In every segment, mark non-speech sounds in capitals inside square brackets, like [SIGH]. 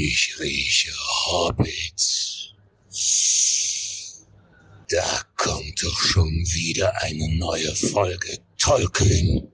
Ich rieche Hobbits. Da kommt doch schon wieder eine neue Folge Tolkien.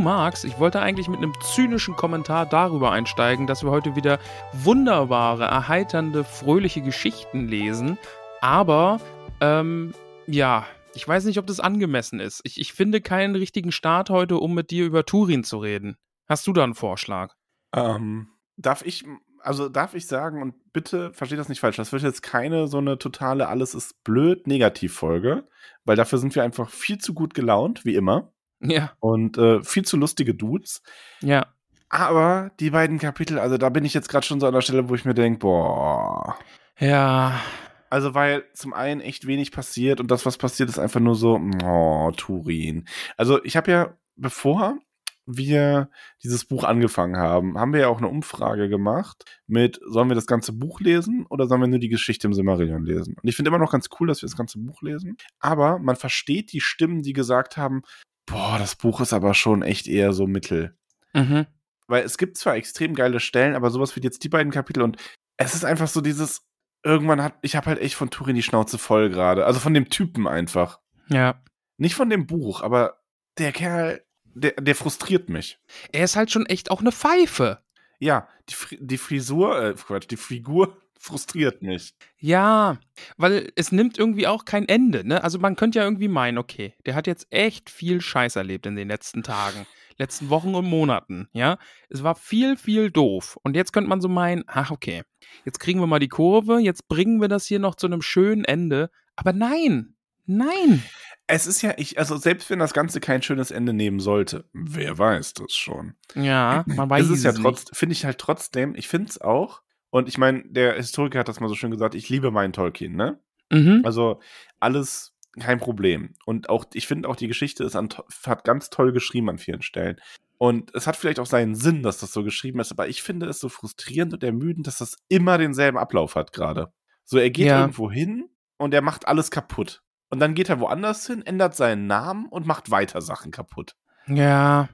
Magst, ich wollte eigentlich mit einem zynischen Kommentar darüber einsteigen, dass wir heute wieder wunderbare, erheiternde, fröhliche Geschichten lesen. Aber, ähm, ja, ich weiß nicht, ob das angemessen ist. Ich, ich finde keinen richtigen Start heute, um mit dir über Turin zu reden. Hast du da einen Vorschlag? Ähm, darf ich, also darf ich sagen, und bitte versteht das nicht falsch, das wird jetzt keine so eine totale Alles ist blöd Negativfolge, weil dafür sind wir einfach viel zu gut gelaunt, wie immer. Ja. Und äh, viel zu lustige Dudes. Ja. Aber die beiden Kapitel, also da bin ich jetzt gerade schon so an der Stelle, wo ich mir denke, boah. Ja. Also, weil zum einen echt wenig passiert und das, was passiert, ist einfach nur so, oh, Turin. Also, ich habe ja, bevor wir dieses Buch angefangen haben, haben wir ja auch eine Umfrage gemacht mit, sollen wir das ganze Buch lesen oder sollen wir nur die Geschichte im Silmarillion lesen? Und ich finde immer noch ganz cool, dass wir das ganze Buch lesen, aber man versteht die Stimmen, die gesagt haben, boah, das Buch ist aber schon echt eher so mittel. Mhm. Weil es gibt zwar extrem geile Stellen, aber sowas wie jetzt die beiden Kapitel und es ist einfach so dieses, irgendwann hat, ich habe halt echt von Turin die Schnauze voll gerade. Also von dem Typen einfach. Ja. Nicht von dem Buch, aber der Kerl, der, der frustriert mich. Er ist halt schon echt auch eine Pfeife. Ja, die, die Frisur, äh, Quatsch, die Figur frustriert mich. Ja, weil es nimmt irgendwie auch kein Ende, ne? Also man könnte ja irgendwie meinen, okay, der hat jetzt echt viel Scheiß erlebt in den letzten Tagen, letzten Wochen und Monaten, ja? Es war viel, viel doof. Und jetzt könnte man so meinen, ach, okay, jetzt kriegen wir mal die Kurve, jetzt bringen wir das hier noch zu einem schönen Ende. Aber nein, nein. Es ist ja, ich, also selbst wenn das Ganze kein schönes Ende nehmen sollte, wer weiß das schon. Ja, man weiß es ist ja es trotzdem, finde ich halt trotzdem, ich finde es auch, und ich meine, der Historiker hat das mal so schön gesagt, ich liebe meinen Tolkien, ne? Mhm. Also alles kein Problem. Und auch, ich finde auch die Geschichte ist an, hat ganz toll geschrieben an vielen Stellen. Und es hat vielleicht auch seinen Sinn, dass das so geschrieben ist, aber ich finde es so frustrierend und ermüdend, dass das immer denselben Ablauf hat gerade. So, er geht Ja. irgendwo hin und er macht alles kaputt. Und dann geht er woanders hin, ändert seinen Namen und macht weiter Sachen kaputt. Ja,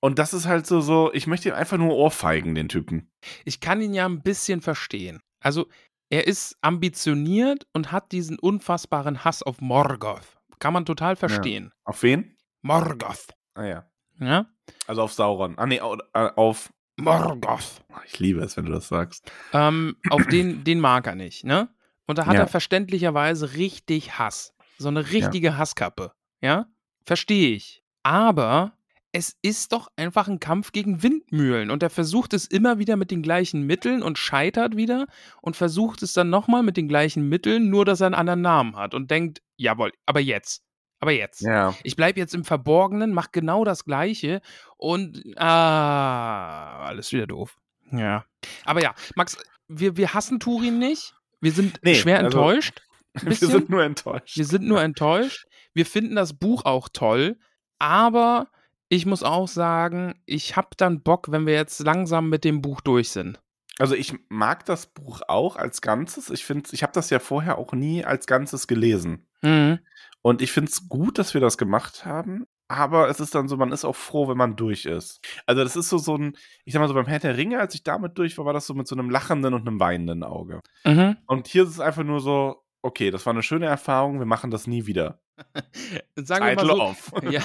Und das ist halt so, so, ich möchte ihm einfach nur ohrfeigen, den Typen. ich kann ihn ja ein bisschen verstehen. Also, er ist ambitioniert und hat diesen unfassbaren Hass auf Morgoth. Kann man total verstehen. Auf wen? Morgoth. Ah ja. Ja? Also auf Sauron. Ah nee, äh, auf. Morgoth. Ich liebe es, wenn du das sagst. Ähm, auf den, den mag er nicht, ne? Und da hat Ja. er verständlicherweise richtig Hass. So eine richtige Hasskappe. Ja? Verstehe ich. Aber es ist doch einfach ein Kampf gegen Windmühlen. Und er versucht es immer wieder mit den gleichen Mitteln und scheitert wieder und versucht es dann nochmal mit den gleichen Mitteln, nur dass er einen anderen Namen hat und denkt, jawohl, aber jetzt. Aber jetzt. Ja. Ich bleibe jetzt im Verborgenen, mach genau das Gleiche und ah, alles wieder doof. Ja. Aber ja, Max, wir, wir hassen Turin nicht. Wir sind Nee, schwer also- enttäuscht. [LAUGHS] Wir sind nur enttäuscht. Wir sind nur enttäuscht. Wir finden das Buch auch toll, aber ich muss auch sagen, ich habe dann Bock, wenn wir jetzt langsam mit dem Buch durch sind. Also ich mag das Buch auch als Ganzes. Ich finde, ich habe das ja vorher auch nie als Ganzes gelesen. Mhm. Und ich finde es gut, dass wir das gemacht haben. Aber es ist dann so, man ist auch froh, wenn man durch ist. Also das ist so so ein, ich sag mal so beim Herr der Ringe, als ich damit durch war, war das so mit so einem lachenden und einem weinenden Auge. Mhm. Und hier ist es einfach nur so, okay, das war eine schöne Erfahrung, wir machen das nie wieder. [LAUGHS] Sagen wir mal Title so. Ja.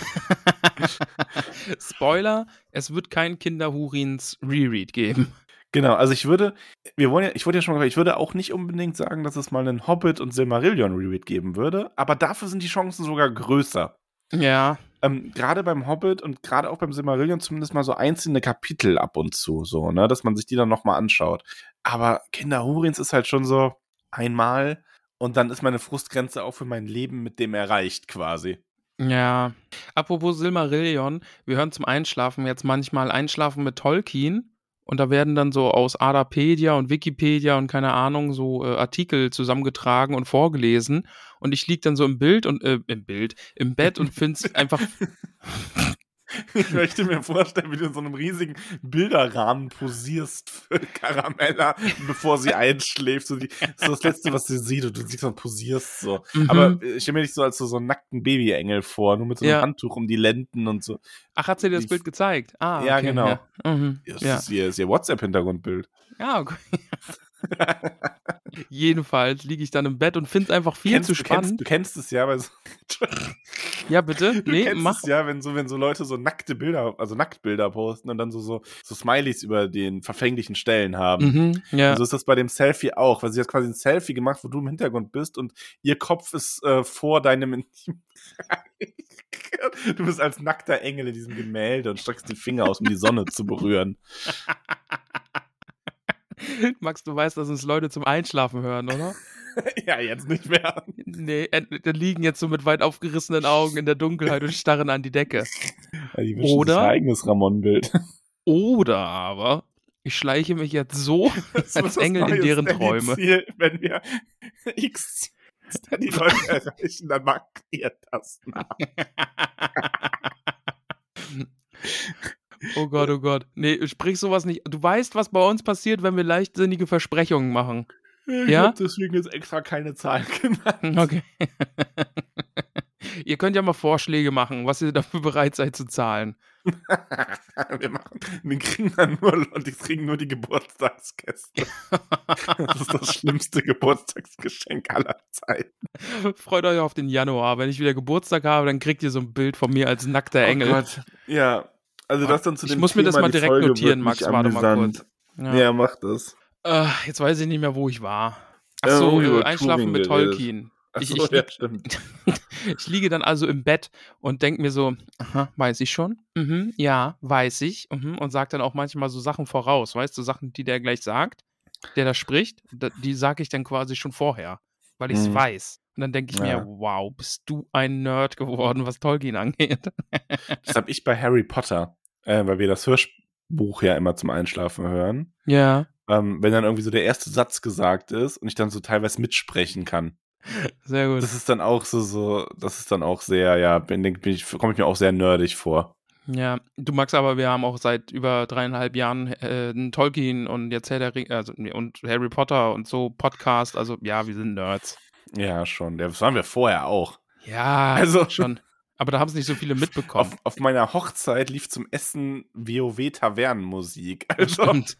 [LAUGHS] Spoiler, es wird kein Kinderhurins Reread geben. Genau, also ich würde, wir wollen ja, ich wollte ja schon mal, ich würde auch nicht unbedingt sagen, dass es mal einen Hobbit und Silmarillion Reread geben würde, aber dafür sind die Chancen sogar größer. Ja. Ähm, gerade beim Hobbit und gerade auch beim Silmarillion zumindest mal so einzelne Kapitel ab und zu, so, ne, dass man sich die dann nochmal anschaut. Aber Kinder Hurins ist halt schon so einmal und dann ist meine Frustgrenze auch für mein Leben mit dem erreicht quasi. Ja. Apropos Silmarillion, wir hören zum Einschlafen jetzt manchmal Einschlafen mit Tolkien. Und da werden dann so aus Adapedia und Wikipedia und keine Ahnung so äh, Artikel zusammengetragen und vorgelesen. Und ich lieg dann so im Bild und äh, im Bild, im Bett und find's [LAUGHS] einfach. [LAUGHS] [LAUGHS] Ich möchte mir vorstellen, wie du in so einem riesigen Bilderrahmen posierst für Caramella, bevor sie einschläft. So, die, so das Letzte, was sie sieht und du siehst und posierst so. Mhm. Aber ich stelle mir nicht so als so, so einen nackten Babyengel vor, nur mit so einem Ja. Handtuch um die Lenden und so. Ach, hat sie dir das Die- Bild gezeigt? Ah, Ja, okay, genau. Ja, mhm. Das ja. ist ihr, ist ihr WhatsApp-Hintergrundbild. ja okay. Jedenfalls liege ich dann im Bett und finde es einfach viel kennst, zu du, kennst, spannend. du kennst es ja, weil so, [LAUGHS] Ja, bitte? du Nee, kennst mach. es ja, wenn so, wenn so Leute so nackte Bilder, also Nacktbilder posten und dann so, so, so Smileys über den verfänglichen Stellen haben. Mhm, ja. Und so ist das bei dem Selfie auch, weil sie hat quasi ein Selfie gemacht, wo du im Hintergrund bist und ihr Kopf ist äh, vor deinem Intim. [LAUGHS] du bist als nackter Engel in diesem Gemälde und streckst die Finger aus, um die Sonne zu berühren. [LAUGHS] [LAUGHS] Max, du weißt, dass uns Leute zum Einschlafen hören, oder? [LAUGHS] ja, jetzt nicht mehr. Nee, äh, die liegen jetzt so mit weit aufgerissenen Augen in der Dunkelheit und starren an die Decke. Ja, die Oder? ein eigenes Ramon-Bild. Oder aber ich schleiche mich jetzt so [LAUGHS] Das als Engel in deren Träume. Ziel, wenn wir X die Leute erreichen, dann markiert ihr das nach. Oh Gott, oh Gott. Nee, sprich sowas nicht. Du weißt, was bei uns passiert, wenn wir leichtsinnige Versprechungen machen. Ich Ja? hab deswegen jetzt extra keine Zahlen genannt. [LAUGHS] Okay. ihr könnt ja mal Vorschläge machen, was ihr dafür bereit seid zu zahlen. [LAUGHS] wir machen, wir kriegen dann nur, und die kriegen nur die Geburtstagsgäste. [LAUGHS] Das ist das schlimmste Geburtstagsgeschenk aller Zeiten. Freut euch auf den Januar. Wenn ich wieder Geburtstag habe, dann kriegt ihr so ein Bild von mir als nackter Engel. Oh Gott. Ja, also das dann zu Ich dem muss mir das Thema, mal direkt Folge notieren, Max. Warte mal kurz. Ja, mach das. Äh, jetzt weiß ich nicht mehr, wo ich war. Ja, Achso, äh, Einschlafen Turing mit. Tolkien. Ich, ich, ja, [LAUGHS] ich liege dann also im Bett und denke mir so, aha, weiß ich schon? Mhm, ja, weiß ich. Mhm, und sage dann auch manchmal so Sachen voraus, weißt du, Sachen, die der gleich sagt, der da spricht, die sage ich dann quasi schon vorher, weil ich es Mhm. weiß. Und dann denke ich Ja. mir, wow, bist du ein Nerd geworden, was Tolkien angeht. Das habe ich bei Harry Potter, äh, weil wir das Hörbuch ja immer zum Einschlafen hören. Ja, Ähm, wenn dann irgendwie so der erste Satz gesagt ist und ich dann so teilweise mitsprechen kann. sehr gut. Das ist dann auch so, so, das ist dann auch sehr, ja, bin, bin ich, komme ich mir auch sehr nerdig vor. Ja, du Max, aber wir haben auch seit über dreieinhalb Jahren äh, einen Tolkien und jetzt Herr der Ring, also, und Harry Potter und so Podcast. Also ja, wir sind Nerds. Ja, schon. Das waren wir vorher auch. Ja, Also- schon. Aber da haben es nicht so viele [LAUGHS] mitbekommen. Auf, auf meiner Hochzeit lief zum Essen WoW Tavernenmusik. Das Also, stimmt.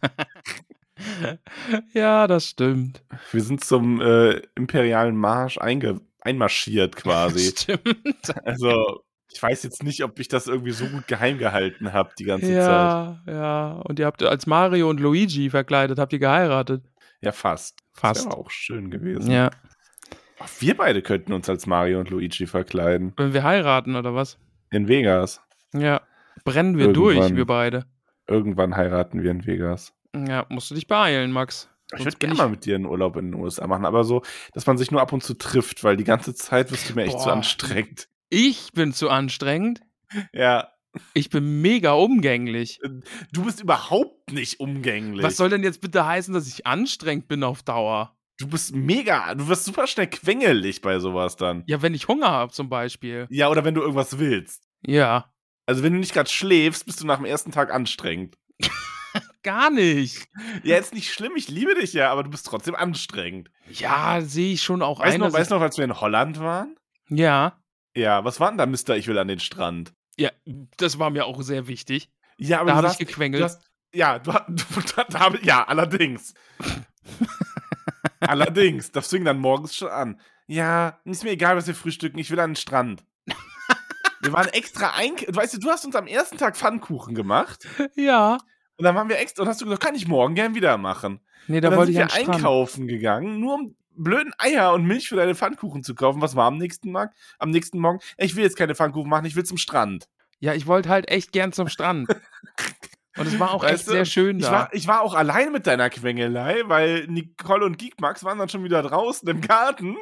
ja, das stimmt. wir sind zum äh, imperialen Marsch einge einmarschiert [LAUGHS] quasi. Stimmt. Also, ich weiß jetzt nicht, ob ich das irgendwie so gut geheim gehalten habe die ganze Zeit. Ja, ja. Und ihr habt als Mario und Luigi verkleidet, habt ihr geheiratet. Ja, fast. Das Fast. wäre auch schön gewesen. Ja. Ach, wir beide könnten uns als Mario und Luigi verkleiden. Wenn wir heiraten oder was? In Vegas. Ja. Brennen wir Irgendwann. durch, wir beide. Irgendwann heiraten wir in Vegas. Ja, musst du dich beeilen, Max. Ich würde gerne mal mit dir einen Urlaub in den USA machen, aber so, dass man sich nur ab und zu trifft, weil die ganze Zeit wirst du mir echt zu Boah. anstrengend. Ich bin zu anstrengend. Ja, Ich bin mega umgänglich. du bist überhaupt nicht umgänglich. Was soll denn jetzt bitte heißen, dass ich anstrengend bin auf Dauer? Du bist mega, du wirst super schnell quengelig bei sowas dann. Ja, wenn ich Hunger habe zum Beispiel. Ja, oder wenn du irgendwas willst. Ja. Also wenn du nicht gerade schläfst, bist du nach dem ersten Tag anstrengend. [LAUGHS] Gar nicht. Ja, jetzt nicht schlimm, ich liebe dich ja, aber du bist trotzdem anstrengend. Ja, sehe ich schon auch Weißt ein. noch, weißt du noch, als wir in Holland waren? Ja. Ja, was war denn da, Mister, ich will an den Strand? Ja, das war mir auch sehr wichtig. Ja, aber Da du habe ich hast, du gequengelt. hast, ja, du, hast- [LAUGHS] du da, da, ja, allerdings. [LAUGHS] allerdings, das fing dann morgens schon an. Ja, ist mir egal, was wir frühstücken, ich will an den Strand. Wir waren extra ein, weißt du, du hast uns am ersten Tag Pfannkuchen gemacht ja. Und dann waren wir extra und hast du gesagt, kann ich morgen gern wieder machen. Nee, da wollte sind ich wir den Strand. einkaufen gegangen, nur um blöden Eier und Milch für deine Pfannkuchen zu kaufen. Was war am nächsten Tag? Am nächsten Morgen? Ich will jetzt keine Pfannkuchen machen, ich will zum Strand. Ja, ich wollte halt echt gern zum Strand. [LAUGHS] Und es war auch Weißt echt du, sehr schön Ich da. war, ich war auch allein mit deiner Quengelei, weil Nicole und Geekmax waren dann schon wieder draußen im Garten.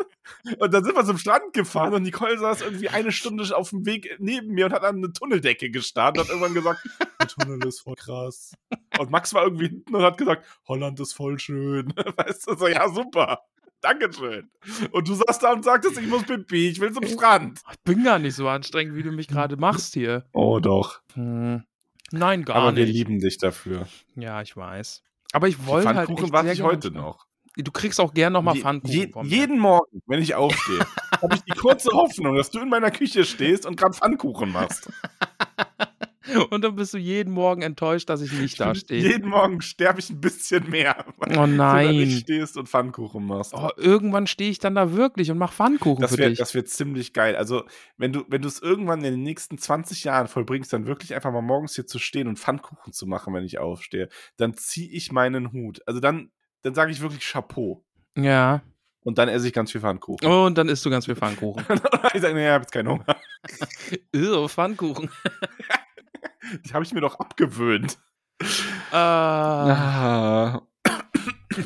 Und dann sind wir zum Strand gefahren und Nicole saß irgendwie eine Stunde auf dem Weg neben mir und hat an eine Tunneldecke gestarrt und hat irgendwann gesagt, [LAUGHS] der Tunnel ist voll krass. Und Max war irgendwie hinten und hat gesagt, Holland ist voll schön. [LAUGHS] Weißt du, so, ja, super. Dankeschön. Und du saßt da und sagtest, ich muss pipi, ich will zum Strand. ich bin gar nicht so anstrengend, wie du mich gerade machst hier. Oh, doch. Hm. Nein, gar Aber wir nicht. lieben dich dafür. Ja, ich weiß. Aber ich wollte halt Pfannkuchen warte sehr ich heute noch. Du kriegst auch gern nochmal Je- Pfannkuchen je- jeden Morgen, wenn ich aufstehe, [LAUGHS] habe ich die kurze Hoffnung, dass du in meiner Küche stehst und gerade Pfannkuchen machst. [LAUGHS] Und dann bist du jeden Morgen enttäuscht, dass ich nicht da [LAUGHS] stehe. Jeden Morgen sterbe ich ein bisschen mehr, weil [LAUGHS] Oh du da nicht nein. stehst und Pfannkuchen machst. Oh, irgendwann stehe ich dann da wirklich und mach Pfannkuchen das für wäre dich. das wär ziemlich geil. Also, wenn du wenn du es irgendwann in den nächsten 20 Jahren vollbringst, dann wirklich einfach mal morgens hier zu stehen und Pfannkuchen zu machen, wenn ich aufstehe, dann ziehe ich meinen Hut. Also dann, dann sage ich wirklich Chapeau. Ja. Und dann esse ich ganz viel Pfannkuchen. Und dann isst du ganz viel Pfannkuchen. [LAUGHS] ich sage, nee, ich habe jetzt keinen Hunger. Irre, Pfannkuchen. Die habe ich mir doch abgewöhnt. Äh, Ah.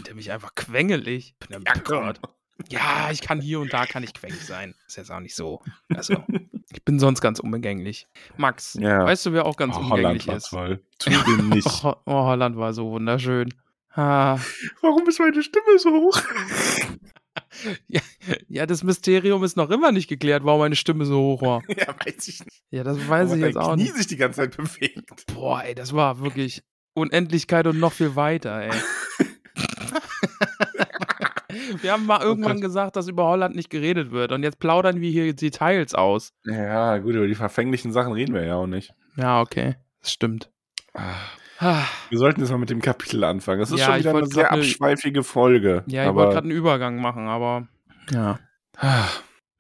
der mich einfach quengelig. Bin Ja, empört. Ja, ich kann hier und da kann ich quengelig sein. Ist jetzt auch nicht so. Also, [LAUGHS] ich bin sonst ganz unbegänglich. Max, Ja. weißt du, wer auch ganz Oh, unbegänglich war ist? toll. Turin nicht. Oh, [LAUGHS] oh, Holland war so wunderschön. Ah, Warum ist meine Stimme so hoch? Ja, das Mysterium ist noch immer nicht geklärt, warum meine Stimme so hoch war. [LAUGHS] ja, weiß ich nicht. Ja, das weiß Warum ich jetzt auch Knie nicht. sich die ganze Zeit bewegt. Boah, ey, das war wirklich Unendlichkeit und noch viel weiter, ey. [LAUGHS] wir haben mal irgendwann Gott. gesagt, dass über Holland nicht geredet wird und jetzt plaudern wir hier Details aus. Ja, gut, über die verfänglichen Sachen reden wir ja auch nicht. Ja, okay, das stimmt. Ah, Wir sollten jetzt mal mit dem Kapitel anfangen. Das ist Ja, schon wieder eine sehr abschweifige Folge. Ja, ich wollte gerade einen Übergang machen, aber ja.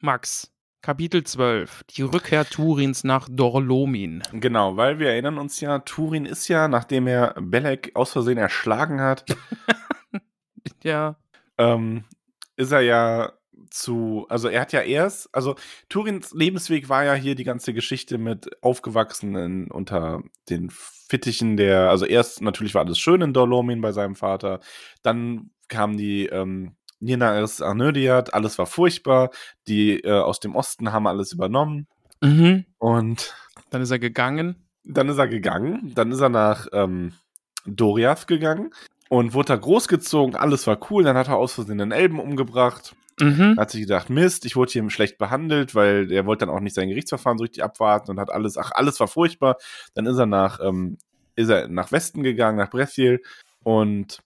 Max, Kapitel 12, die Rückkehr Turins nach Dorlomin. Genau, weil wir erinnern uns ja, Turin ist ja, nachdem er Belek aus Versehen erschlagen hat, [LAUGHS] Ja, ähm, ist er ja zu, also er hat ja erst, also Turins Lebensweg war ja hier die ganze Geschichte mit aufgewachsen in, unter den Fittichen der, also erst natürlich war alles schön in Dolomin bei seinem Vater, dann kam die ähm, Ninaris Arnödiat, alles war furchtbar, die äh, aus dem Osten haben alles übernommen mhm. und dann ist er gegangen. dann ist er gegangen, dann ist er nach ähm, Doriath gegangen und wurde da großgezogen, alles war cool, dann hat er aus Versehen den Elben umgebracht, Mhm. hat sich gedacht, Mist, ich wurde hier schlecht behandelt, weil er wollte dann auch nicht sein Gerichtsverfahren so richtig abwarten und hat alles, ach, alles war furchtbar. Dann ist er nach, ähm, ist er nach Westen gegangen, nach Brethiel und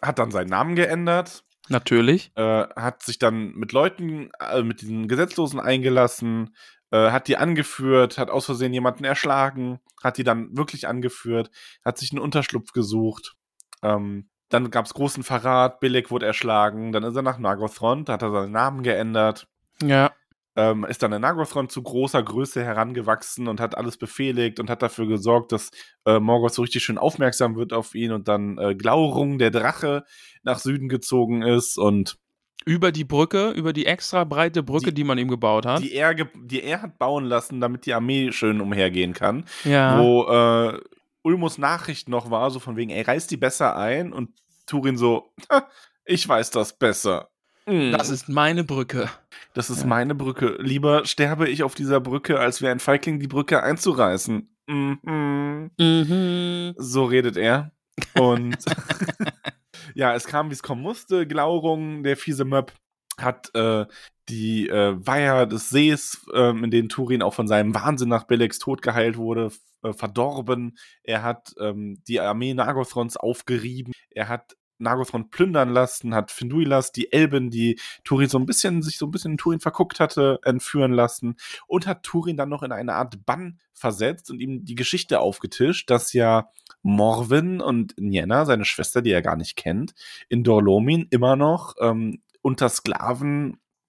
hat dann seinen Namen geändert, Natürlich. äh, hat sich dann mit Leuten, äh, mit diesen Gesetzlosen eingelassen, äh, hat die angeführt, hat aus Versehen jemanden erschlagen, hat die dann wirklich angeführt, hat sich einen Unterschlupf gesucht. Ähm, dann gab es großen Verrat, Billig wurde erschlagen, dann ist er nach Nagothron, da hat er seinen Namen geändert, Ja. ähm, ist dann in Nagothron zu großer Größe herangewachsen und hat alles befehligt und hat dafür gesorgt, dass äh, Morgoth so richtig schön aufmerksam wird auf ihn und dann äh, Glaurung, der Drache, nach Süden gezogen ist und Über die Brücke, über die extra breite Brücke, die, Die- man ihm gebaut hat. die er, die er hat bauen lassen, damit die Armee schön umhergehen kann. ja. Wo äh, Ulmos Nachricht noch war, so von wegen, ey, reiß die besser ein und Turin so, "Ha, ich weiß das besser. Mm, Das ist meine Brücke. das ist ja. meine Brücke. Lieber sterbe ich auf dieser Brücke, als wie ein Feigling die Brücke einzureißen. Mhm. Mhm. So redet er. Und [LAUGHS] ja, es kam, wie es kommen musste. Glaurung, der fiese Möb, hat äh, die äh, Weiher des Sees, ähm, in denen Turin auch von seinem Wahnsinn nach Belex Tod geheilt wurde, äh, verdorben. Er hat ähm, die Armee Nagothrons aufgerieben. Er hat Nagothron plündern lassen, hat Finduilas, die Elben, die Turin so ein bisschen, sich so ein bisschen in Turin verguckt hatte, entführen lassen und hat Turin dann noch in eine Art Bann versetzt und ihm die Geschichte aufgetischt, dass ja Morwin und Nienna, seine Schwester, die er gar nicht kennt, in Dorlomin immer noch ähm, unter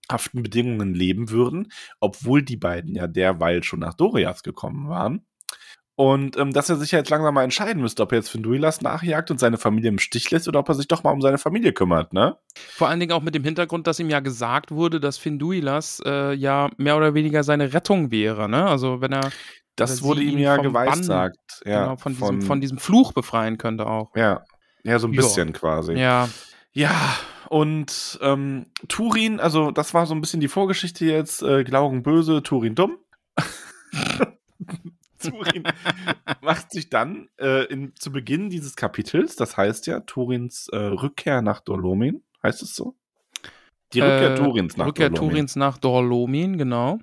sklavenhaften Bedingungen leben würden, obwohl die beiden ja derweil schon nach Doriath gekommen waren. Und ähm, dass er sich jetzt langsam mal entscheiden müsste, ob er jetzt Finduilas nachjagt und seine Familie im Stich lässt oder ob er sich doch mal um seine Familie kümmert, ne? Vor allen Dingen auch mit dem Hintergrund, dass ihm ja gesagt wurde, dass Finduilas äh, ja mehr oder weniger seine Rettung wäre, ne? Also wenn er Das wurde ihm ja geweissagt. Ja, genau, von, diesem, von diesem Fluch befreien könnte auch. ja, ja, so ein Ja. bisschen quasi. Ja. Ja, und ähm, Turin, also das war so ein bisschen die Vorgeschichte jetzt. Äh, Glauben böse, Turin dumm. [LAUGHS] Turin macht sich dann äh, in, zu Beginn dieses Kapitels, das heißt ja Turins äh, Rückkehr nach Dolomin, heißt es so? Die Rückkehr Äh, Turins nach Rückkehr Dolomin. Turins nach Dorlomin, genau.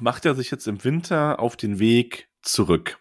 Macht er sich jetzt im Winter auf den Weg zurück.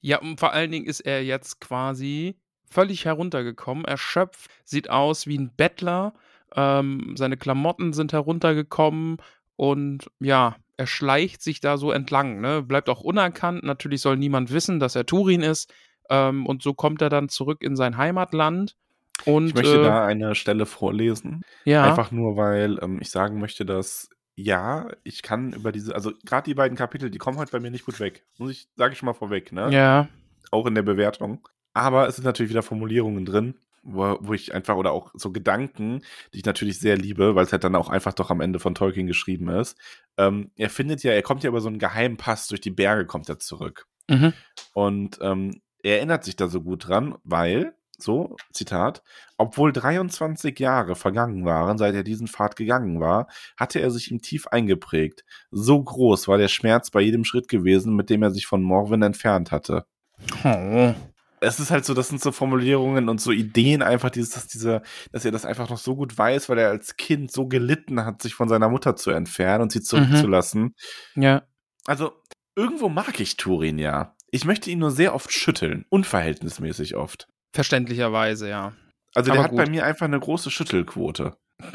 Ja, und vor allen Dingen ist er jetzt quasi völlig heruntergekommen, erschöpft, sieht aus wie ein Bettler, ähm, seine Klamotten sind heruntergekommen und ja, er schleicht sich da so entlang, ne? bleibt auch unerkannt, natürlich soll niemand wissen, dass er Turin ist ähm, und so kommt er dann zurück in sein Heimatland und Ich möchte äh, da eine Stelle vorlesen. ja, Einfach nur, weil ähm, ich sagen möchte, dass ja, ich kann über diese, also gerade die beiden Kapitel, die kommen heute bei mir nicht gut weg. Muss ich, sage ich schon mal vorweg, ne? ja, Auch in der Bewertung. Aber es sind natürlich wieder Formulierungen drin, wo, wo ich einfach, oder auch so Gedanken, die ich natürlich sehr liebe, weil es halt dann auch einfach doch am Ende von Tolkien geschrieben ist. Ähm, er findet ja, er kommt ja über so einen geheimen Pass durch die Berge, kommt er zurück. mhm. Und ähm, er erinnert sich da so gut dran, weil, so, Zitat, obwohl 23 Jahre vergangen waren, seit er diesen Pfad gegangen war, hatte er sich ihm tief eingeprägt. So groß war der Schmerz bei jedem Schritt gewesen, mit dem er sich von Morwen entfernt hatte. oh. Es ist halt so, das sind so Formulierungen und so Ideen einfach, dieses, dass dieser, dass er das einfach noch so gut weiß, weil er als Kind so gelitten hat, sich von seiner Mutter zu entfernen und sie zurückzulassen. ja, Also, irgendwo mag ich Turin ja. Ich möchte ihn nur sehr oft schütteln. Unverhältnismäßig oft. verständlicherweise, ja. Also, der Aber hat bei gut. mir einfach eine große Schüttelquote. [LAUGHS]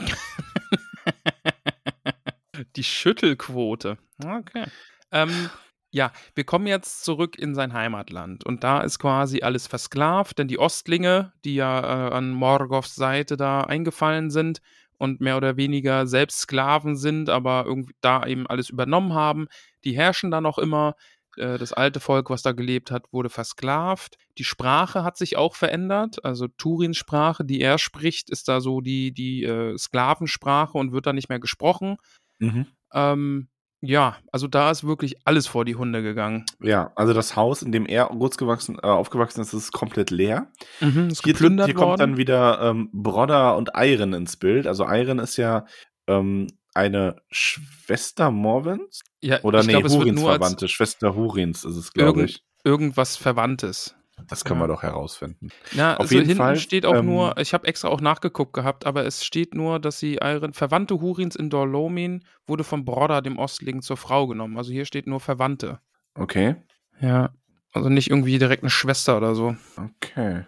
Die Schüttelquote. Okay. Ähm, ja, wir kommen jetzt zurück in sein Heimatland und da ist quasi alles versklavt, denn die Ostlinge, die ja äh, an Morgoths Seite da eingefallen sind und mehr oder weniger selbst Sklaven sind, aber irgendwie da eben alles übernommen haben, die herrschen da noch immer. Äh, Das alte Volk, was da gelebt hat, wurde versklavt. Die Sprache hat sich auch verändert. Also Turins Sprache, die er spricht, ist da so die, die äh, Sklavensprache und wird da nicht mehr gesprochen. Mhm. Ähm, ja, also da ist wirklich alles vor die Hunde gegangen. Ja, also das Haus, in dem er groß gewachsen, äh, aufgewachsen ist, ist komplett leer. Mhm, ist Hier, hier kommt dann wieder ähm, Brodder und Eiren ins Bild. Also Eiren ist ja ähm, eine Schwester Morvens. ja, Oder nee, wird Hurins Verwandte. Schwester Hurins ist es, glaube ich. irgendwas Verwandtes. Das können ja. wir doch herausfinden. Na, Auf also jeden hinten Fall, steht auch ähm, nur, ich habe extra auch nachgeguckt gehabt, aber es steht nur, dass sie Eiren, Verwandte Hurins in Dorlomin wurde von Brodder, dem Ostling, zur Frau genommen. Also hier steht nur Verwandte. Okay. Ja. Also nicht irgendwie direkt eine Schwester oder so. Okay.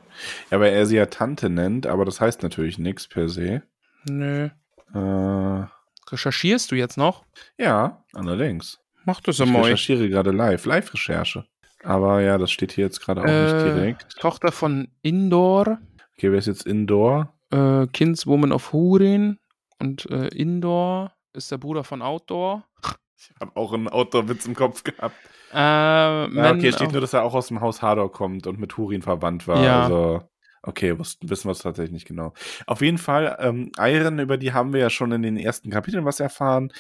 Ja, weil er sie ja Tante nennt, aber das heißt natürlich nichts per se. Nö. Äh, Recherchierst du jetzt noch? ja, allerdings. Mach das Ich einmal. recherchiere gerade live. Live-Recherche. Aber ja, das steht hier jetzt gerade auch nicht Äh, direkt. Tochter von Indor. Okay, wer ist jetzt Indoor? äh, Kinswoman of Hurin und äh, Indoor ist der Bruder von Outdoor. [LAUGHS] Ich habe auch einen Outdoor-Witz im Kopf gehabt. Äh, Ja, okay, steht nur, dass er auch aus dem Haus Hador kommt und mit Hurin verwandt war. Ja. Also, okay, wussten, wissen wir es tatsächlich nicht genau. Auf jeden Fall, ähm, Iron, über die haben wir ja schon in den ersten Kapiteln was erfahren.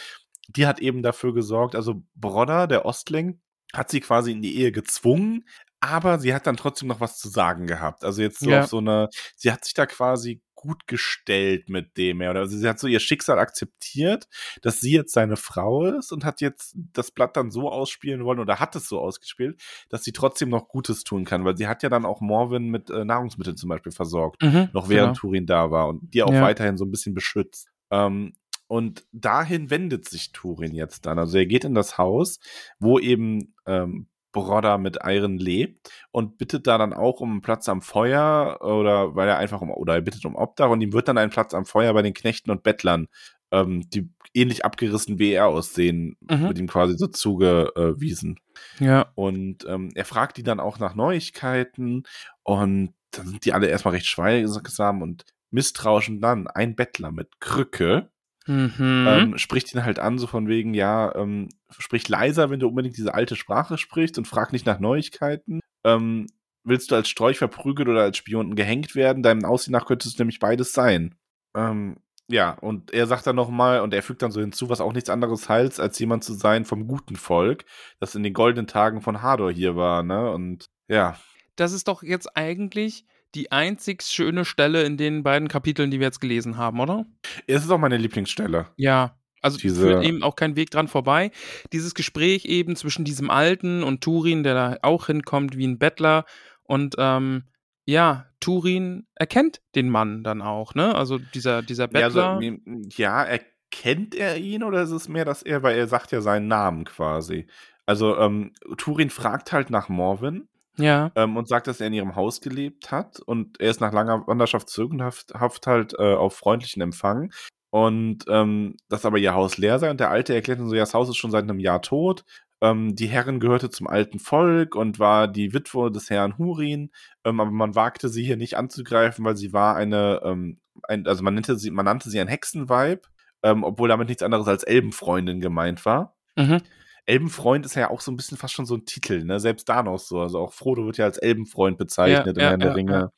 Die hat eben dafür gesorgt, also Brodder, der Ostling, hat sie quasi in die Ehe gezwungen, aber sie hat dann trotzdem noch was zu sagen gehabt. Also jetzt so Ja. auf so eine, sie hat sich da quasi gut gestellt mit dem, ja. Oder also sie hat so ihr Schicksal akzeptiert, dass sie jetzt seine Frau ist und hat jetzt das Blatt dann so ausspielen wollen oder hat es so ausgespielt, dass sie trotzdem noch Gutes tun kann, weil sie hat ja dann auch Morwen mit äh, Nahrungsmitteln zum Beispiel versorgt, Mhm, noch während genau. Turin da war und die auch Ja. weiterhin so ein bisschen beschützt. Ähm, und dahin wendet sich Turin jetzt dann. Also er geht in das Haus, wo eben ähm, Brodder mit Iron lebt und bittet da dann auch um einen Platz am Feuer oder weil er einfach um oder er bittet um Obdach und ihm wird dann ein Platz am Feuer bei den Knechten und Bettlern, ähm, die ähnlich abgerissen wie er aussehen, Mhm. mit ihm quasi so zugewiesen. Ja, Und ähm, er fragt die dann auch nach Neuigkeiten und dann sind die alle erstmal recht schweigsam und misstrauisch und dann ein Bettler mit Krücke Mhm. ähm, spricht ihn halt an, so von wegen, ja, ähm, sprich leiser, wenn du unbedingt diese alte Sprache sprichst und frag nicht nach Neuigkeiten. Ähm, willst du als Strolch verprügelt oder als Spion gehängt werden? Deinem Aussehen nach könntest du nämlich beides sein. Ähm, ja, und er sagt dann nochmal, und er fügt dann so hinzu, was auch nichts anderes heißt, als jemand zu sein vom guten Volk, das in den goldenen Tagen von Hador hier war, ne? Und ja. Das ist doch jetzt eigentlich die einzig schöne Stelle in den beiden Kapiteln, die wir jetzt gelesen haben, oder? Es ist auch meine Lieblingsstelle. Ja, also Diese- führt eben auch kein Weg dran vorbei. Dieses Gespräch eben zwischen diesem Alten und Turin, der da auch hinkommt wie ein Bettler. Und ähm, ja, Turin erkennt den Mann dann auch, ne? Also dieser, dieser Ja, also, Bettler. m- ja, erkennt er ihn oder ist es mehr, dass er, weil er sagt ja seinen Namen quasi. Also, ähm, Turin fragt halt nach Morwin Ja, ähm, und sagt, dass er in ihrem Haus gelebt hat und er ist nach langer Wanderschaft zurück und haft, haft halt äh, auf freundlichen Empfang. Und ähm, dass aber ihr Haus leer sei und der Alte erklärt dann so, ja, das Haus ist schon seit einem Jahr tot. Ähm, die Herrin gehörte zum alten Volk und war die Witwe des Herrn Hurin, ähm, aber man wagte sie hier nicht anzugreifen, weil sie war eine, ähm, ein, also man nannte sie, man nannte sie ein Hexenweib, ähm, obwohl damit nichts anderes als Elbenfreundin gemeint war. mhm. Elbenfreund ist ja auch so ein bisschen fast schon so ein Titel, ne? Selbst da noch so. Also auch Frodo wird ja als Elbenfreund bezeichnet Ja, im ja, Herrn der ja, Ringe. ja.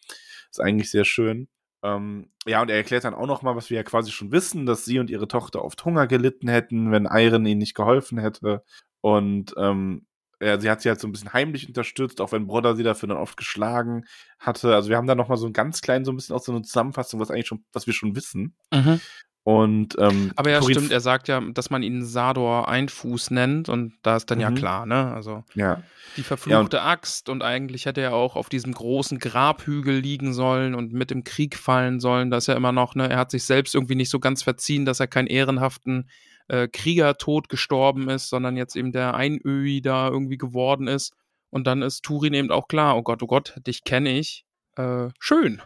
Ist eigentlich sehr schön. Ähm, ja, und er erklärt dann auch noch mal, was wir ja quasi schon wissen, dass sie und ihre Tochter oft Hunger gelitten hätten, wenn Eiren ihnen nicht geholfen hätte. Und ähm, ja, sie hat sie halt so ein bisschen heimlich unterstützt, auch wenn Brodder sie dafür dann oft geschlagen hatte. Also wir haben da noch mal so ein ganz klein so ein bisschen auch so eine Zusammenfassung, was eigentlich schon, was wir schon wissen. Mhm. Und ähm, Aber ja, Thorin- stimmt, er sagt ja, dass man ihn Sador Einfuß nennt und da ist dann ja Mhm. klar, ne? Also ja, die verfluchte Axt und eigentlich hätte er auch auf diesem großen Grabhügel liegen sollen und mit im Krieg fallen sollen. Da ist ja immer noch, ne? Er hat sich selbst irgendwie nicht so ganz verziehen, dass er keinen ehrenhaften äh, Kriegertod gestorben ist, sondern jetzt eben der Einöhi da irgendwie geworden ist. Und dann ist Turin eben auch klar, oh Gott, oh Gott, dich kenne ich. Äh, schön.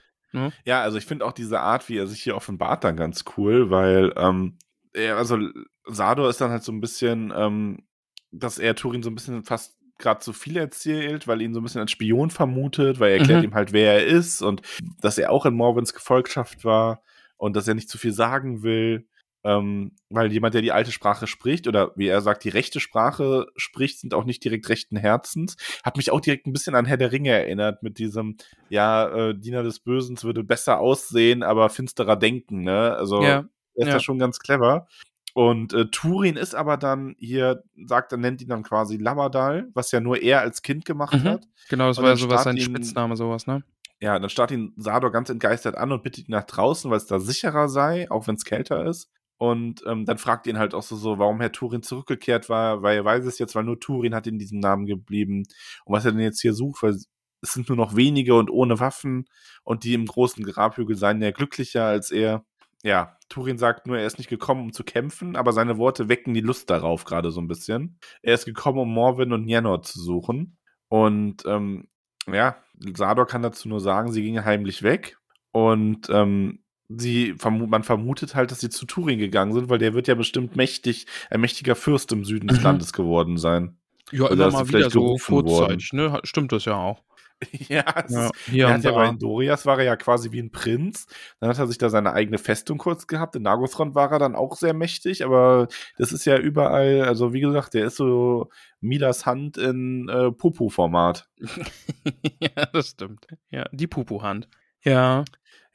Ja, also ich finde auch diese Art, wie er sich hier offenbart, dann ganz cool, weil, ähm, er, also Sador ist dann halt so ein bisschen, ähm, dass er Turin so ein bisschen fast gerade zu viel erzählt, weil ihn so ein bisschen als Spion vermutet, weil er erklärt Mhm. ihm halt, wer er ist und dass er auch in Morwins Gefolgschaft war und dass er nicht zu viel sagen will. Ähm, weil jemand, der die alte Sprache spricht, oder wie er sagt, die rechte Sprache spricht, sind auch nicht direkt rechten Herzens. Hat mich auch direkt ein bisschen an Herr der Ringe erinnert, mit diesem, ja, äh, Diener des Bösen würde besser aussehen, aber finsterer denken, ne? Also Ja, er ist ja. da schon ganz clever. Und äh, Turin ist aber dann hier, sagt, er nennt ihn dann quasi Lamadal, was ja nur er als Kind gemacht Mhm. hat. Genau, das Und war ja sowas, sein Spitzname, sowas, ne? Ja, dann starrt ihn Sador ganz entgeistert an und bittet ihn nach draußen, weil es da sicherer sei, auch wenn es kälter ist. Und ähm, dann fragt ihn halt auch so, so, warum Herr Turin zurückgekehrt war, weil er weiß es jetzt, weil nur Turin hat in diesem Namen geblieben. Und was er denn jetzt hier sucht, weil es sind nur noch wenige und ohne Waffen und die im großen Grabhügel seien ja glücklicher als er. Ja, Turin sagt nur, er ist nicht gekommen, um zu kämpfen, aber seine Worte wecken die Lust darauf gerade so ein bisschen. Er ist gekommen, um Morwin und Nienor zu suchen. Und ähm, ja, Sador kann dazu nur sagen, sie ging heimlich weg. Und ähm, sie man vermutet halt, dass sie zu Turin gegangen sind, weil der wird ja bestimmt mächtig, ein mächtiger Fürst im Süden des Mhm. Landes geworden sein. Ja, Oder immer ist mal wieder so kurzzeitig, ne? Stimmt das ja auch. [LAUGHS] ja, Ja, hier er hat ja bei. Dorias war er ja quasi wie ein Prinz. Dann hat er sich da seine eigene Festung kurz gehabt. In Nargothrond war er dann auch sehr mächtig, aber das ist ja überall, also wie gesagt, der ist so Midas Hand in äh, Pupu-Format. [LAUGHS] ja, das stimmt. Ja, die Pupu-Hand. Ja.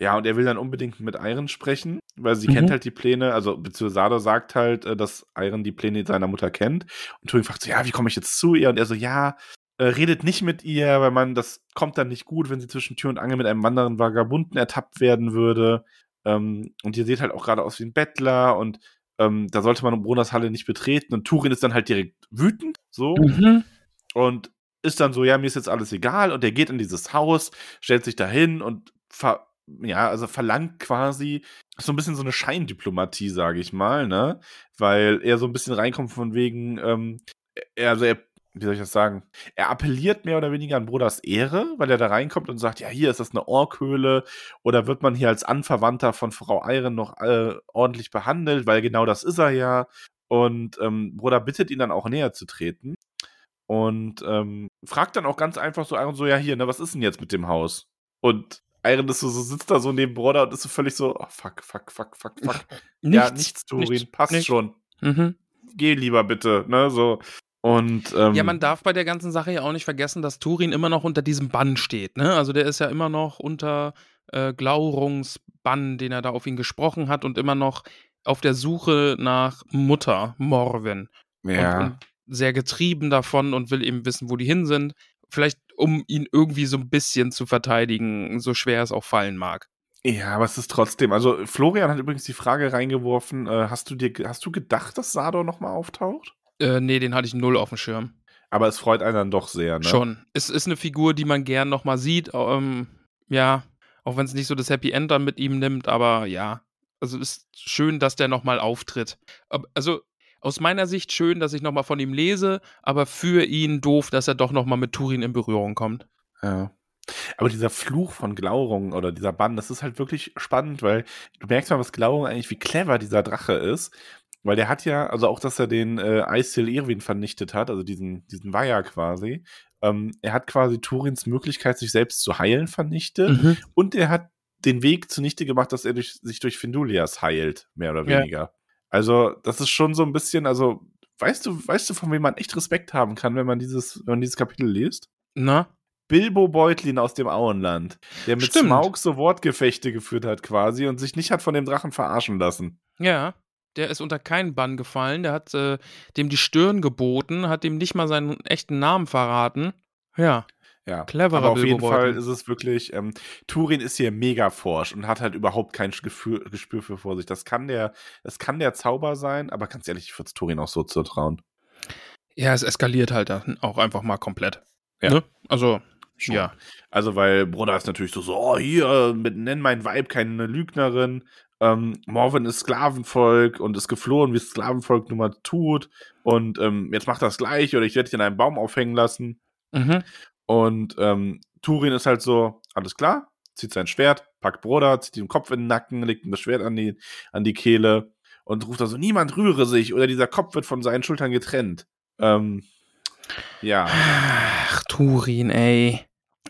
Ja, und er will dann unbedingt mit Iron sprechen, weil sie Mhm. kennt halt die Pläne, also beziehungsweise Sada sagt halt, äh, dass Iron die Pläne seiner Mutter kennt. Und Turing fragt so, ja, wie komme ich jetzt zu ihr? Und er so, ja, äh, redet nicht mit ihr, weil man, das kommt dann nicht gut, wenn sie zwischen Tür und Angel mit einem anderen Vagabunden ertappt werden würde. Ähm, und ihr seht halt auch gerade aus wie ein Bettler und ähm, da sollte man Brunas Halle nicht betreten. Und Turin ist dann halt direkt wütend, so Mhm. und ist dann so, ja, mir ist jetzt alles egal und er geht in dieses Haus, stellt sich dahin und ver ja, also verlangt quasi so ein bisschen so eine Scheindiplomatie, sage ich mal, ne? Weil er so ein bisschen reinkommt von wegen, ähm, er, also er, wie soll ich das sagen? Er appelliert mehr oder weniger an Broders Ehre, weil er da reinkommt und sagt, ja, hier ist das eine Orkhöhle oder wird man hier als Anverwandter von Frau Eiren noch äh, ordentlich behandelt, weil genau das ist er ja. Und ähm, Bruder bittet ihn dann auch näher zu treten und ähm, fragt dann auch ganz einfach so, so, ja hier, ne, was ist denn jetzt mit dem Haus? Und Iron ist so, so, sitzt da so neben Brodder und ist so völlig so, oh, fuck, fuck, fuck, fuck, fuck. Nichts, ja, nichts, Turin, nichts, passt nichts. schon. Mhm. Geh lieber bitte, ne, so. Und, ähm, Ja, man darf bei der ganzen Sache ja auch nicht vergessen, dass Turin immer noch unter diesem Bann steht. Ne? Also der ist ja immer noch unter äh, Glaurungsbann, den er da auf ihn gesprochen hat und immer noch auf der Suche nach Mutter Morwen. ja. Und, und sehr getrieben davon und will eben wissen, wo die hin sind. Vielleicht, um ihn irgendwie so ein bisschen zu verteidigen, so schwer es auch fallen mag. Ja, aber es ist trotzdem. Also Florian hat übrigens die Frage reingeworfen: äh, Hast du dir, hast du gedacht, dass Sador nochmal auftaucht? Äh, nee, den hatte ich null auf dem Schirm. Aber es freut einen dann doch sehr, ne? Schon. Es ist eine Figur, die man gern nochmal sieht. Ähm, ja, auch wenn es nicht so das Happy End dann mit ihm nimmt, aber ja. Also ist schön, dass der nochmal auftritt. Also aus meiner Sicht schön, dass ich nochmal von ihm lese, aber für ihn doof, dass er doch nochmal mit Turin in Berührung kommt. Ja. Aber dieser Fluch von Glaurung oder dieser Bann, das ist halt wirklich spannend, weil du merkst mal, was Glaurung eigentlich, wie clever dieser Drache ist. Weil der hat ja, also auch, dass er den äh, Aestil Irwin vernichtet hat, also diesen, diesen Weiher quasi. Ähm, er hat quasi Turins Möglichkeit, sich selbst zu heilen, vernichtet. Und er hat den Weg zunichte gemacht, dass er durch, sich durch Findulias heilt, mehr oder Ja. Also, das ist schon so ein bisschen, also, weißt du, weißt du, von wem man echt Respekt haben kann, wenn man dieses, wenn man dieses Kapitel liest? Na? Bilbo Beutlin aus dem Auenland, der mit Stimmt. Smaug so Wortgefechte geführt hat quasi und sich nicht hat von dem Drachen verarschen lassen. Ja. Der ist unter keinen Bann gefallen. Der hat äh, dem die Stirn geboten, hat dem nicht mal seinen echten Namen verraten. Ja. Ja, Cleverer aber auf Bilbo jeden Fall Beutlin. ist es wirklich, ähm, Turin ist hier mega forsch und hat halt überhaupt kein Gefühl, Gespür für Vorsicht. Das kann der, das kann der Zauber sein, aber ganz ehrlich, ich würde Turin auch so zutrauen. Ja, es eskaliert halt dann auch einfach mal komplett. Ja. Ne? Also, Schon. ja. Also, weil Bruder ist natürlich so, so oh, hier, mit, nenn mein Weib keine Lügnerin. Ähm, Morven ist Sklavenvolk und ist geflohen, wie es Sklavenvolk nun mal tut. Und ähm, jetzt macht das gleich oder ich werde dich in einem Baum aufhängen lassen. Mhm. Und ähm, Turin ist halt so, alles klar, zieht sein Schwert, packt Bruder, zieht ihm den Kopf in den Nacken, legt ihm das Schwert an die, an die Kehle und ruft da so, niemand rühre sich oder dieser Kopf wird von seinen Schultern getrennt. Ähm, ja. Ach, Turin, ey.